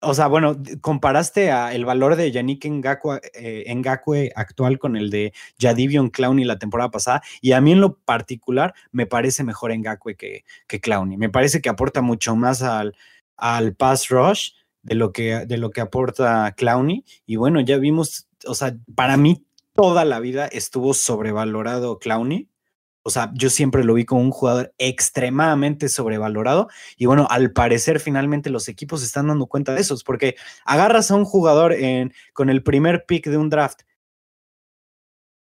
S3: o sea, bueno, comparaste a el valor de Yannick Ngakwe, eh, actual con el de Jadivion Clowney la temporada pasada, y a mí en lo particular me parece mejor Ngakwe que, que Clowney. Me parece que aporta mucho más al, al pass rush de lo que, de lo que aporta Clowney. Y bueno, ya vimos, o sea, para mí toda la vida estuvo sobrevalorado Clowney. O sea, yo siempre lo vi como un jugador extremadamente sobrevalorado. Y bueno, al parecer finalmente los equipos se están dando cuenta de eso, porque agarras a un jugador en, con el primer pick de un draft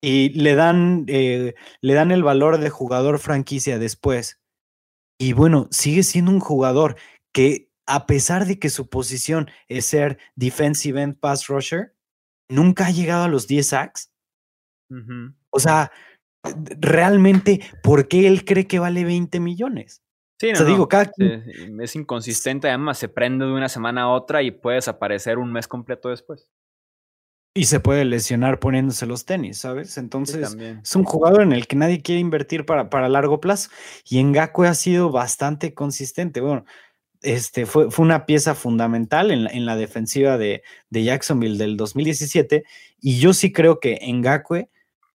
S3: y le dan, eh, le dan el valor de jugador franquicia después. Y bueno, sigue siendo un jugador que a pesar de que su posición es ser defensive end pass rusher, nunca ha llegado a los 10 sacks. O sea, realmente, ¿por qué él cree que vale 20 millones?
S1: Sí, no, digo, es inconsistente, además se prende de una semana a otra y puede desaparecer un mes completo después.
S3: Y se puede lesionar poniéndose los tenis, ¿sabes? Entonces, es un jugador en el que nadie quiere invertir para, para largo plazo. Y Ngakwe ha sido bastante consistente. Bueno, este, fue, fue, una pieza fundamental en la, en la defensiva de, de, Jacksonville del 2017 y yo sí creo que Ngakwe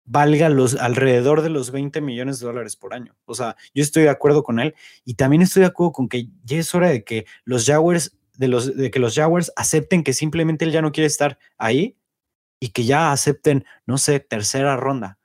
S3: valga los alrededor de los 20 millones de dólares por año. O sea, yo estoy de acuerdo con él y también estoy de acuerdo con que ya es hora de que los Jaguars de los de que los Jaguars acepten que simplemente él ya no quiere estar ahí y que ya acepten, no sé, tercera ronda,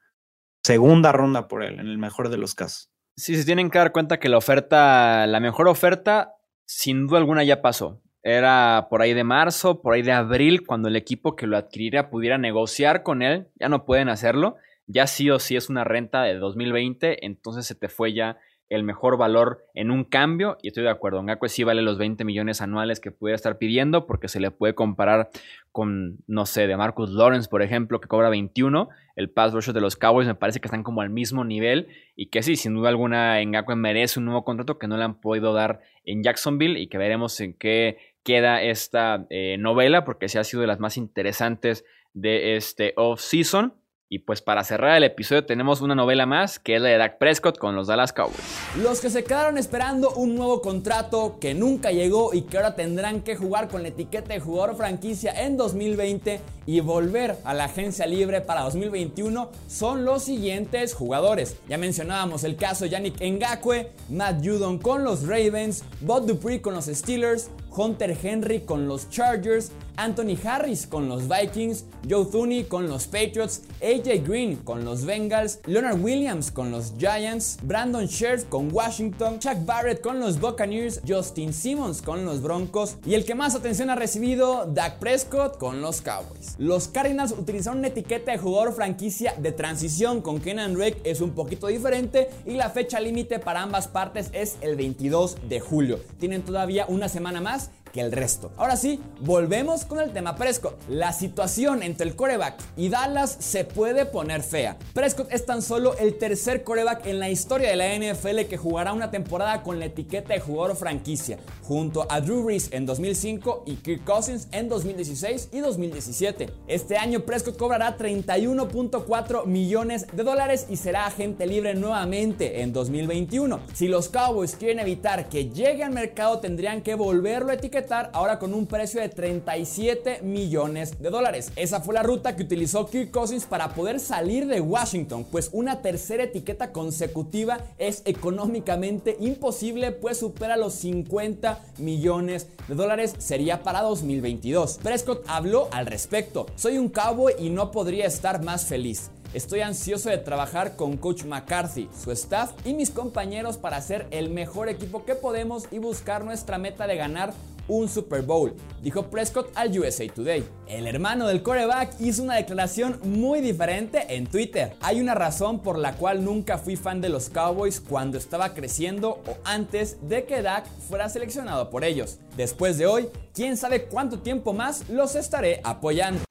S3: segunda ronda por él en el mejor de los casos.
S1: Sí, se tienen que dar cuenta que la oferta, la mejor oferta sin duda alguna ya pasó. Era por ahí de marzo, por ahí de abril, cuando el equipo que lo adquiriera pudiera negociar con él. Ya no pueden hacerlo. Ya sí o sí es una renta de 2020, entonces se te fue ya el mejor valor en un cambio. Y estoy de acuerdo, Ngakwe sí vale los 20 millones anuales que puede estar pidiendo, porque se le puede comparar con, no sé, de Marcus Lawrence, por ejemplo, que cobra 21. El pass rusher de los Cowboys me parece que están como al mismo nivel. Y que sí, sin duda alguna, Ngakwe merece un nuevo contrato que no le han podido dar en Jacksonville y que veremos en qué queda esta eh, novela, porque sí ha sido de las más interesantes de este off-season. Y pues para cerrar el episodio tenemos una novela más que es la de Dak Prescott con los Dallas Cowboys.
S4: Los que se quedaron esperando un nuevo contrato que nunca llegó y que ahora tendrán que jugar con la etiqueta de jugador franquicia en 2020 y volver a la agencia libre para 2021 son los siguientes jugadores. Ya mencionábamos el caso de Yannick Ngakwe, Matt Judon con los Ravens, Bob Dupree con los Steelers, Hunter Henry con los Chargers, Anthony Harris con los Vikings, Joe Thuney con los Patriots, AJ Green con los Bengals, Leonard Williams con los Giants, Brandon Scherf con Washington, Chuck Barrett con los Buccaneers, Justin Simmons con los Broncos y el que más atención ha recibido, Dak Prescott con los Cowboys. Los Cardinals utilizaron una etiqueta de jugador franquicia de transición con Kenan Drake es un poquito diferente y la fecha límite para ambas partes es el 22 de julio. Tienen todavía una semana más el resto. Ahora sí, volvemos con el tema Prescott. La situación entre el coreback y Dallas se puede poner fea. Prescott es tan solo el tercer coreback en la historia de la NFL que jugará una temporada con la etiqueta de jugador franquicia, junto a Drew Brees en 2005 y Kirk Cousins en 2016 y 2017. Este año Prescott cobrará 31.4 millones de dólares y será agente libre nuevamente en 2021. Si los Cowboys quieren evitar que llegue al mercado tendrían que volverlo a etiquetar ahora con un precio de 37 millones de dólares. Esa fue la ruta que utilizó Kirk Cousins para poder salir de Washington, pues una tercera etiqueta consecutiva es económicamente imposible, pues supera los 50 millones de dólares, sería para 2022. Prescott habló al respecto, soy un cowboy y no podría estar más feliz. Estoy ansioso de trabajar con Coach McCarthy, su staff y mis compañeros para hacer el mejor equipo que podemos y buscar nuestra meta de ganar un Super Bowl, dijo Prescott al USA Today. El hermano del coreback hizo una declaración muy diferente en Twitter. Hay una razón por la cual nunca fui fan de los Cowboys cuando estaba creciendo o antes de que Dak fuera seleccionado por ellos. Después de hoy, quién sabe cuánto tiempo más los estaré apoyando.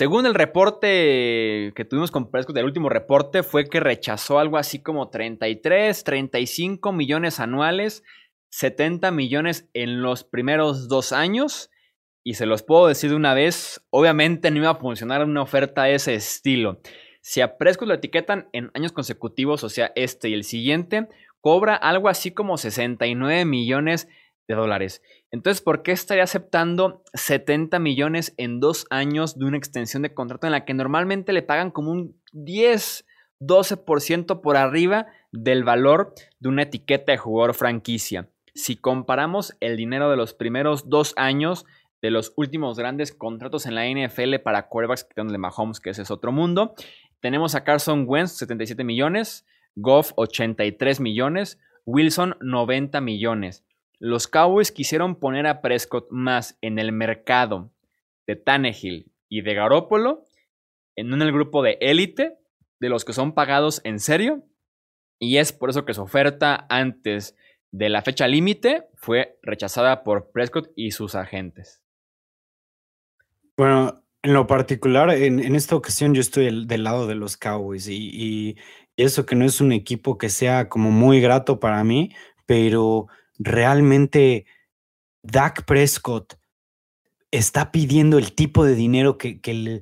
S1: Según el reporte que tuvimos con Prescott, el último reporte fue que rechazó algo así como 33, 35 millones anuales, 70 millones en los primeros dos años. Y se los puedo decir de una vez, obviamente no iba a funcionar una oferta de ese estilo. Si a Prescott lo etiquetan en años consecutivos, o sea, este y el siguiente, cobra algo así como 69 millones de dólares. Entonces, ¿por qué estaría aceptando 70 millones en dos años de una extensión de contrato en la que normalmente le pagan como un 10, 12% por arriba del valor de una etiqueta de jugador franquicia? Si comparamos el dinero de los primeros dos años de los últimos grandes contratos en la NFL para quarterbacks, de Mahomes, que ese es otro mundo, tenemos a Carson Wentz, 77 millones, Goff, 83 millones, Wilson, 90 millones. Los Cowboys quisieron poner a Prescott más en el mercado de Tannehill y de Garoppolo, en el grupo de élite, de los que son pagados en serio, y es por eso que su oferta antes de la fecha límite fue rechazada por Prescott y sus agentes.
S3: Bueno, en lo particular, en, esta ocasión yo estoy del lado de los Cowboys y, y, eso que no es un equipo que sea como muy grato para mí, pero realmente Dak Prescott está pidiendo el tipo de dinero que, que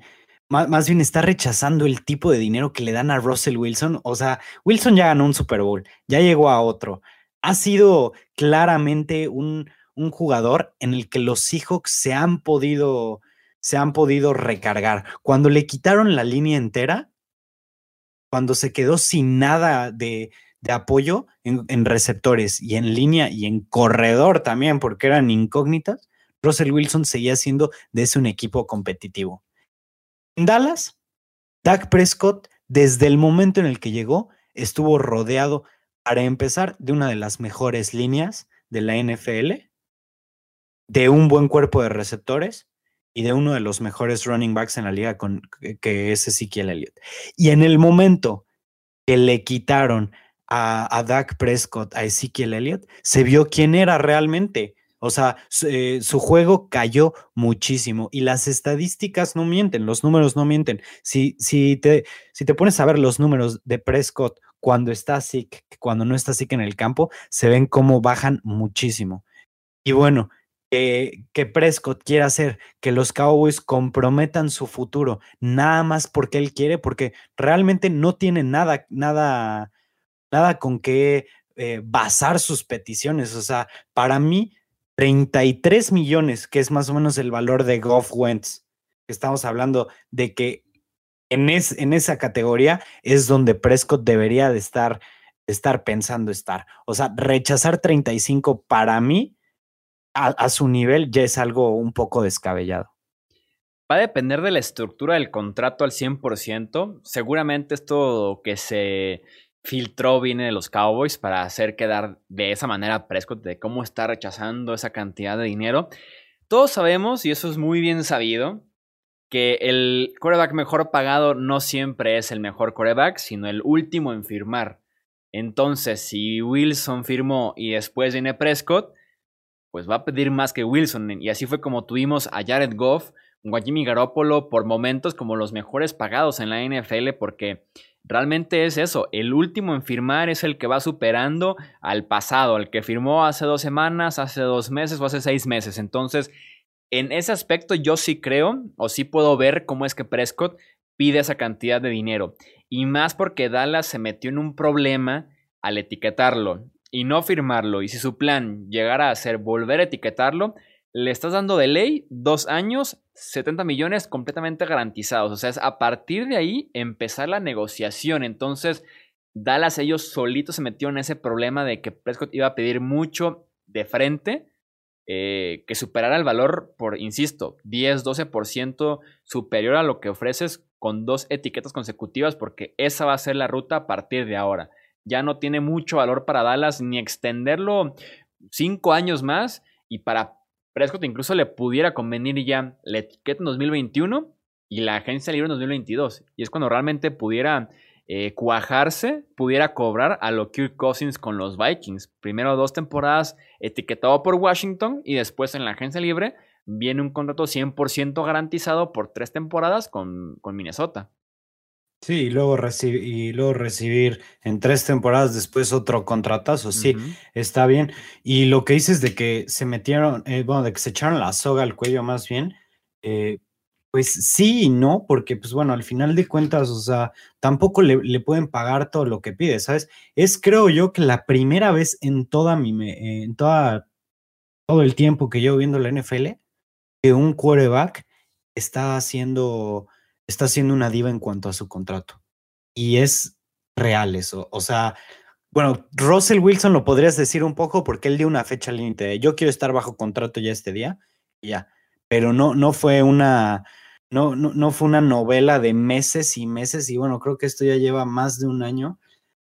S3: más, bien está rechazando el tipo de dinero que le dan a Russell Wilson. O sea, Wilson ya ganó un Super Bowl, ya llegó a otro. Ha sido claramente un, un jugador en el que los Seahawks se han podido se han podido recargar. Cuando le quitaron la línea entera, cuando se quedó sin nada de, de apoyo en, receptores y en línea y en corredor también, porque eran incógnitas, Russell Wilson seguía siendo de ese un equipo competitivo. En Dallas, Dak Prescott, desde el momento en el que llegó, estuvo rodeado, para empezar, de una de las mejores líneas de la NFL, de un buen cuerpo de receptores y de uno de los mejores running backs en la liga, con, que es Ezekiel Elliott. Y en el momento que le quitaron a, Dak Prescott, a Ezekiel Elliott, se vio quién era realmente. O sea, eh, su, juego cayó muchísimo y las estadísticas no mienten, los números no mienten. Si, si, te, si te pones a ver los números de Prescott cuando está sick, cuando no está sick en el campo, se ven cómo bajan muchísimo. Y bueno, que Prescott quiera hacer que los Cowboys comprometan su futuro, nada más porque él quiere, porque realmente no tiene nada, nada, nada con qué eh, basar sus peticiones. O sea, para mí, 33 millones, que es más o menos el valor de Goff Wentz, estamos hablando de que en, en esa categoría es donde Prescott debería de estar, estar pensando estar. O sea, rechazar 35 para mí, a, a su nivel, ya es algo un poco descabellado.
S1: Va a depender de la estructura del contrato al 100%. Seguramente esto que se filtró viene de los Cowboys para hacer quedar de esa manera a Prescott de cómo está rechazando esa cantidad de dinero. Todos sabemos, y eso es muy bien sabido, que el coreback mejor pagado no siempre es el mejor coreback, sino el último en firmar. Entonces, si Wilson firmó y después viene Prescott, pues va a pedir más que Wilson. Y así fue como tuvimos a Jared Goff a Jimmy Garoppolo por momentos como los mejores pagados en la NFL porque Realmente es eso, el último en firmar es el que va superando al pasado, al que firmó hace dos semanas, hace dos meses o hace seis meses. Entonces, en ese aspecto yo sí creo o sí puedo ver cómo es que Prescott pide esa cantidad de dinero. Y más porque Dallas se metió en un problema al etiquetarlo. y no firmarlo, y si su plan llegara a ser volver a etiquetarlo, le estás dando de ley dos años, 70 millones completamente garantizados. O sea, es a partir de ahí empezar la negociación. Entonces, Dallas ellos solitos se metió en ese problema de que Prescott iba a pedir mucho de frente, eh, que superara el valor por, insisto, 10, 12% superior a lo que ofreces con dos etiquetas consecutivas, porque esa va a ser la ruta a partir de ahora. Ya no tiene mucho valor para Dallas ni extenderlo cinco años más y para Prescott incluso le pudiera convenir ya la etiqueta en 2021 y la agencia libre en 2022. Y es cuando realmente pudiera eh, cuajarse, pudiera cobrar a lo Kirk Cousins con los Vikings. Primero dos temporadas etiquetado por Washington y después en la agencia libre viene un contrato 100% garantizado por tres temporadas con, con Minnesota.
S3: Sí, y luego, y luego recibir en tres temporadas después otro contratazo, sí, está bien. Y lo que dices de que se metieron, eh, bueno, de que se echaron la soga al cuello más bien, eh, pues sí y no, porque pues bueno, al final de cuentas, o sea, tampoco le, pueden pagar todo lo que pide, ¿sabes? Es creo yo que la primera vez en toda mi, en toda, todo el tiempo que llevo viendo la NFL, que un quarterback está haciendo está siendo una diva en cuanto a su contrato. Y es real eso. O sea, bueno, Russell Wilson lo podrías decir un poco porque él dio una fecha límite. Yo quiero estar bajo contrato ya este día, ya. Pero no, no fue una, no, no, no, fue una novela de meses y meses. Y bueno, creo que esto ya lleva más de un año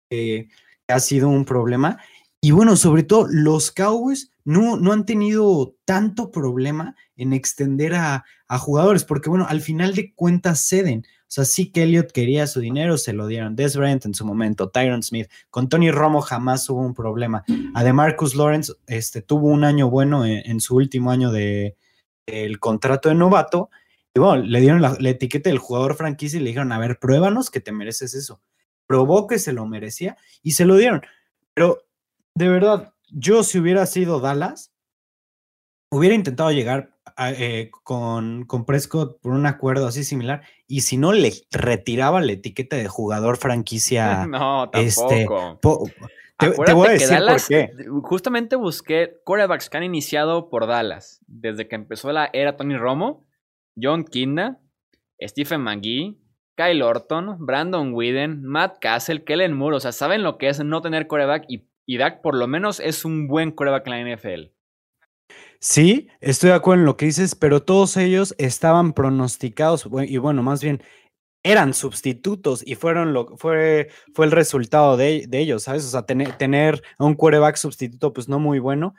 S3: que ha sido un problema. Y bueno, sobre todo, los Cowboys no, no han tenido tanto problema en extender a, jugadores, porque bueno, al final de cuentas ceden. O sea, sí que Elliot quería su dinero, se lo dieron. Des Bryant en su momento, Tyron Smith. Con Tony Romo jamás hubo un problema. Además, Marcus Lawrence este, tuvo un año bueno en, su último año de el contrato de novato. Y bueno, le dieron la, la, etiqueta del jugador franquicia y le dijeron, a ver, pruébanos que te mereces eso. Probó que se lo merecía y se lo dieron. Pero de verdad, yo si hubiera sido Dallas, hubiera intentado llegar eh, con, con, Prescott por un acuerdo así similar y si no le retiraba la etiqueta de jugador franquicia.
S1: No, este, tampoco. te, voy a decir por qué. Justamente busqué quarterbacks que han iniciado por Dallas desde que empezó la era Tony Romo, John Kinda, Stephen McGee, Kyle Orton, Brandon Whedon, Matt Castle, Kellen Moore. O sea, saben lo que es no tener quarterback y y Dak por lo menos es un buen coreback en la NFL.
S3: Sí, estoy de acuerdo en lo que dices, pero todos ellos estaban pronosticados y bueno, más bien eran sustitutos y fueron lo fue fue el resultado de, ellos, ¿sabes? O sea, tener, un quarterback sustituto pues no muy bueno,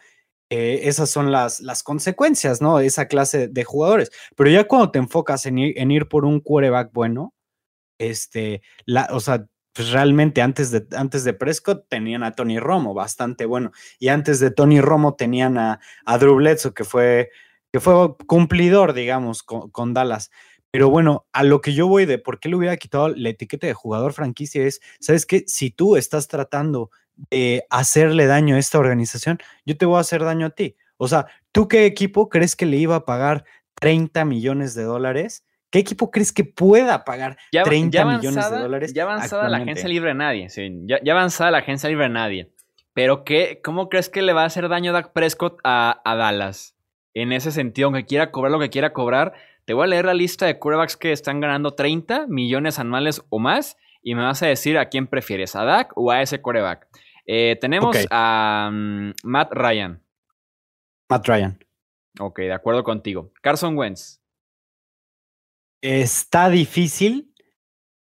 S3: eh, esas son las, las consecuencias, ¿no? Esa clase de jugadores. Pero ya cuando te enfocas en ir, en ir por un quarterback bueno, este, la, o sea, pues realmente antes de, antes de Prescott tenían a Tony Romo, bastante bueno. Y antes de Tony Romo tenían a, a Drew Bledsoe, que fue, que fue cumplidor, digamos, con, Dallas. Pero bueno, a lo que yo voy de por qué le hubiera quitado la etiqueta de jugador franquicia es, ¿sabes qué? Si tú estás tratando de hacerle daño a esta organización, yo te voy a hacer daño a ti. O sea, ¿tú qué equipo crees que le iba a pagar 30 millones de dólares ¿Qué equipo crees que pueda pagar 30 millones de dólares?
S1: Ya avanzada la agencia libre a nadie, sí, ya, avanzada la agencia libre a nadie. Pero ¿qué, ¿cómo crees que le va a hacer daño Dak Prescott a, Dallas? En ese sentido, aunque quiera cobrar lo que quiera cobrar, te voy a leer la lista de quarterbacks que están ganando 30 millones anuales o más y me vas a decir a quién prefieres, a Dak o a ese quarterback. Eh, tenemos a mm, Matt Ryan.
S3: Matt Ryan.
S1: Ok, de acuerdo contigo. Carson Wentz.
S3: Está difícil,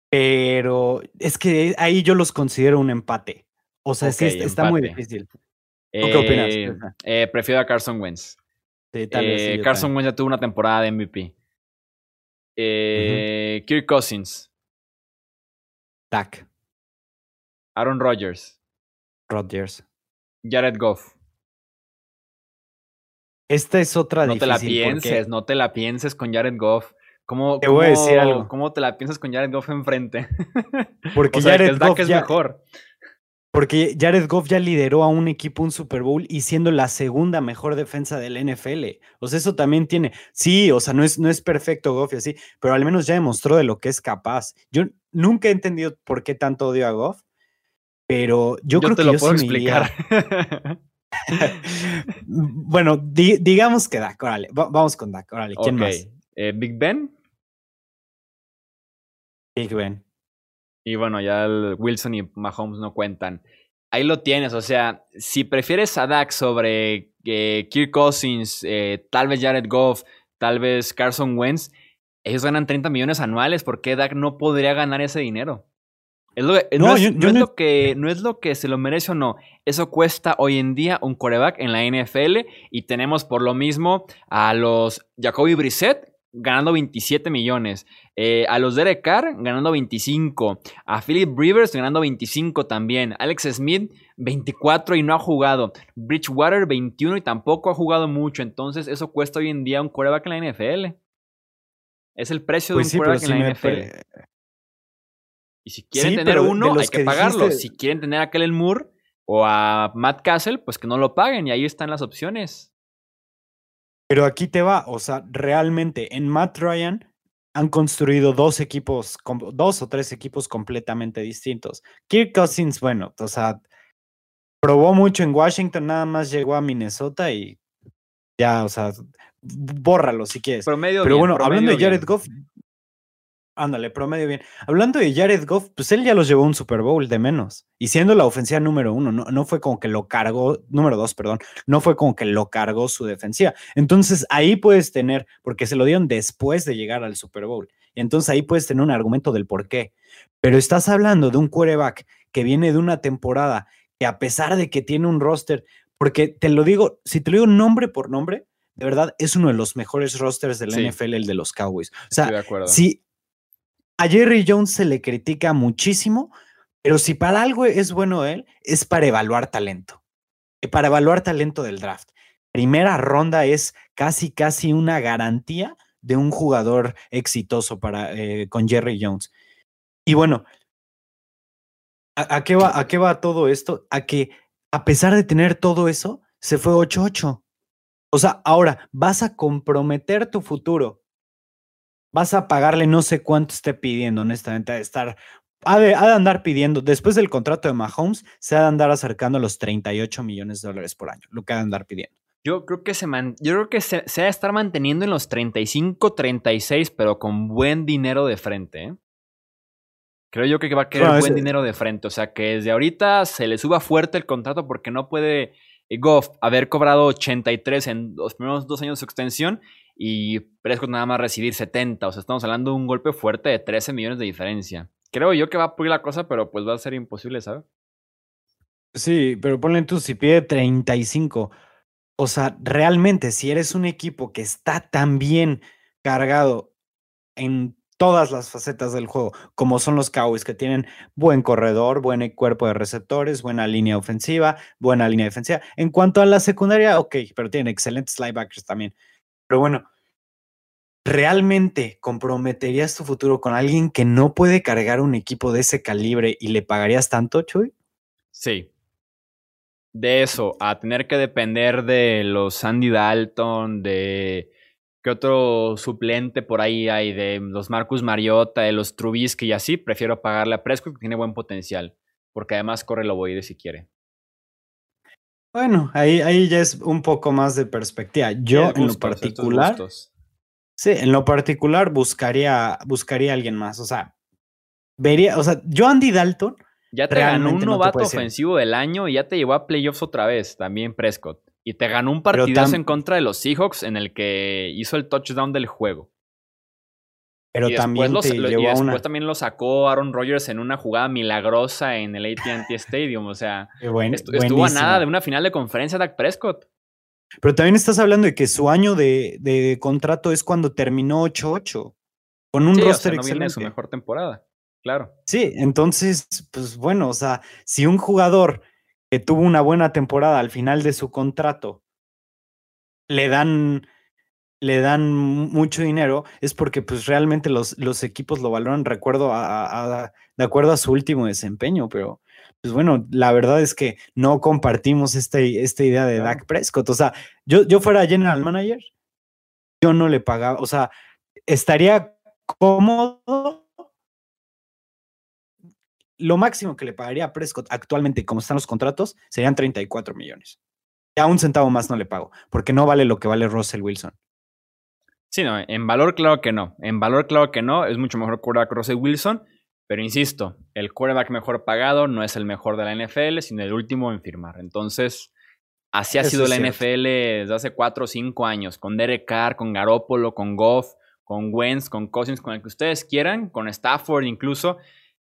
S3: pero es que ahí yo los considero un empate. O sea, sí, está muy difícil.
S1: qué opinas? Eh, eh, prefiero a Carson Wentz. Sí, tal vez eh, Carson Wentz ya tuvo una temporada de MVP. Kirk Cousins.
S3: Dak.
S1: Aaron Rodgers.
S3: Rodgers.
S1: Jared Goff.
S3: Esta es otra
S1: No te la pienses, no te la pienses con Jared Goff. ¿Cómo,
S3: te voy a decir algo.
S1: ¿Cómo te la piensas con Jared Goff enfrente?
S3: Porque Jared Goff es mejor. Porque Jared Goff ya lideró a un equipo un Super Bowl y siendo la segunda mejor defensa del NFL. O sea, eso también tiene. Sí, o sea, no es, no es perfecto Goff y así, pero al menos ya demostró de lo que es capaz. Yo nunca he entendido por qué tanto odio a Goff, pero yo, creo
S1: te
S3: que
S1: lo puedo explicar.
S3: bueno, digamos que Dak, órale, vamos con Dak, órale, ¿quién más?
S1: Eh, Big Ben.
S3: Big Ben.
S1: Y bueno, ya Wilson y Mahomes no cuentan. Ahí lo tienes, o sea, si prefieres a Dak sobre eh, Kirk Cousins, eh, tal vez Jared Goff, tal vez Carson Wentz, ellos ganan 30 millones anuales, ¿por qué Dak no podría ganar ese dinero? no, es, lo que, no es lo que se lo merece o no. Eso cuesta hoy en día un coreback en la NFL y tenemos por lo mismo a los Jacoby Brissett ganando 27 millones, eh, a los Derek Carr ganando 25, a Philip Rivers ganando 25 también, Alex Smith 24 y no ha jugado, Bridgewater 21 y tampoco ha jugado mucho, entonces eso cuesta hoy en día un coreback en la NFL. Es el precio de pues un coreback en la NFL. Y si quieren tener uno, hay que, pagarlo. Si quieren tener a Kellen Moore o a Matt Castle, pues que no lo paguen. Y ahí están las opciones.
S3: Pero aquí te va, o sea, realmente en Matt Ryan han construido dos equipos, dos o tres equipos completamente distintos. Kirk Cousins, bueno, o sea, probó mucho en Washington, nada más llegó a Minnesota y ya, o sea, bórralo si quieres. Pero bueno, hablando de Jared Goff, Ándale, promedio bien. Hablando de Jared Goff, pues él ya los llevó a un Super Bowl de menos. Y siendo la ofensiva número uno, no, no fue como que lo cargó, número dos, perdón, no fue como que lo cargó su defensiva. Entonces ahí puedes tener, porque se lo dieron después de llegar al Super Bowl. Y entonces ahí puedes tener un argumento del por qué. Pero estás hablando de un quarterback que viene de una temporada que a pesar de que tiene un roster, porque te lo digo, si te lo digo nombre por nombre, de verdad es uno de los mejores rosters del NFL, el de los Cowboys. O sea, si a Jerry Jones se le critica muchísimo, pero si para algo es bueno él, es para evaluar talento. Eh, para evaluar talento del draft. Primera ronda es casi, casi una garantía de un jugador exitoso para, eh, con Jerry Jones. Y bueno, ¿a, qué va, ¿a qué va todo esto? A que a pesar de tener todo eso, se fue 8-8. O sea, ahora vas a comprometer tu futuro vas a pagarle no sé cuánto esté pidiendo, honestamente, a estar, ha de, andar pidiendo, después del contrato de Mahomes, se ha de andar acercando a los 38 millones de dólares por año, lo que ha de andar pidiendo.
S1: Yo creo que se yo creo que se, ha de estar manteniendo en los 35, 36, pero con buen dinero de frente, ¿eh? Creo yo que va a querer buen dinero de frente. O sea, que desde ahorita se le suba fuerte el contrato porque no puede eh, Goff haber cobrado 83 en los primeros dos años de su extensión y Prescott nada más recibir 70. O sea, estamos hablando de un golpe fuerte de 13 millones de diferencia. Creo yo que va a pulir la cosa, pero pues va a ser imposible, ¿sabes?
S3: Sí, pero ponle tú, si pide 35. O sea, realmente, si eres un equipo que está tan bien cargado en todas las facetas del juego, como son los Cowboys, que tienen buen corredor, buen cuerpo de receptores, buena línea ofensiva, buena línea defensiva. En cuanto a la secundaria, ok, pero tienen excelentes linebackers también. Pero bueno, ¿realmente comprometerías tu futuro con alguien que no puede cargar un equipo de ese calibre y le pagarías tanto, Chuy?
S1: Sí. De eso, a tener que depender de los Andy Dalton, de qué otro suplente por ahí hay, de los Marcus Mariota, de los Trubisky y así, prefiero pagarle a Prescott que tiene buen potencial, porque además corre lo voy si quiere.
S3: Bueno, ahí, ahí ya es un poco más de perspectiva. Yo en lo particular, sí, en lo particular buscaría, buscaría a alguien más. O sea, vería, o sea, yo Andy Dalton.
S1: Ya te ganó un novato ofensivo del año y ya te llevó a playoffs otra vez, también Prescott. Y te ganó un partidazo en contra de los Seahawks en el que hizo el touchdown del juego.
S3: Pero también después
S1: también lo sacó Aaron Rodgers en una jugada milagrosa en el AT&T Stadium. O sea, estuvo a nada de una final de conferencia Dak Prescott.
S3: Pero también estás hablando de que su año de, contrato es cuando terminó 8-8. Con un roster
S1: o no su mejor temporada, claro.
S3: Sí, entonces, pues bueno, o sea, si un jugador que tuvo una buena temporada al final de su contrato le dan le dan mucho dinero es porque pues realmente los, los equipos lo valoran recuerdo a, de acuerdo a su último desempeño, pero pues bueno, la verdad es que no compartimos este, esta idea de Dak Prescott. O sea, yo, yo fuera general manager, yo no le pagaba, o sea, estaría cómodo lo máximo que le pagaría a Prescott actualmente, como están los contratos, serían 34 millones. Y a un centavo más no le pago, porque no vale lo que vale Russell Wilson.
S1: Sí, no, en valor claro que no. En valor claro que no, es mucho mejor quarterback Russell Wilson, pero insisto, el quarterback mejor pagado no es el mejor de la NFL, sino el último en firmar. Entonces, así ha sido la NFL desde hace 4 o 5 años, con Derek Carr, con Garoppolo, con Goff, con Wentz, con Cousins, con el que ustedes quieran, con Stafford incluso.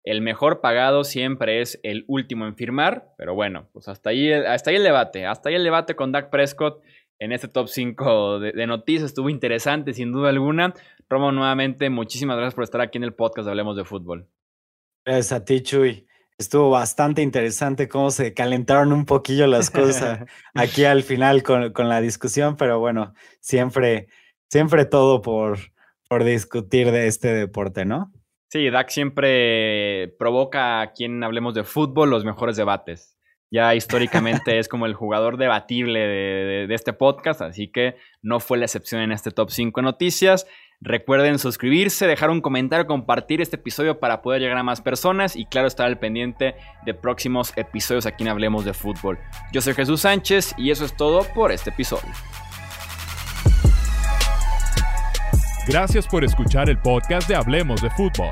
S1: El mejor pagado siempre es el último en firmar, pero bueno, pues hasta ahí, hasta ahí el debate, hasta ahí el debate con Dak Prescott en este top 5 de, noticias, estuvo interesante sin duda alguna. Romo, nuevamente, muchísimas gracias por estar aquí en el podcast de Hablemos de Fútbol.
S3: Gracias a ti, Chuy. Estuvo bastante interesante cómo se calentaron un poquillo las cosas aquí al final con, con la discusión, pero bueno, siempre, siempre todo por, por discutir de este deporte, ¿no?
S1: Sí, Dak siempre provoca a quien hablemos de fútbol los mejores debates. Ya históricamente es como el jugador debatible de, este podcast, así que no fue la excepción en este top 5 noticias. Recuerden suscribirse, dejar un comentario, compartir este episodio para poder llegar a más personas y claro estar al pendiente de próximos episodios aquí en Hablemos de Fútbol. Yo soy Jesús Sánchez y eso es todo por este episodio.
S2: Gracias por escuchar el podcast de Hablemos de Fútbol.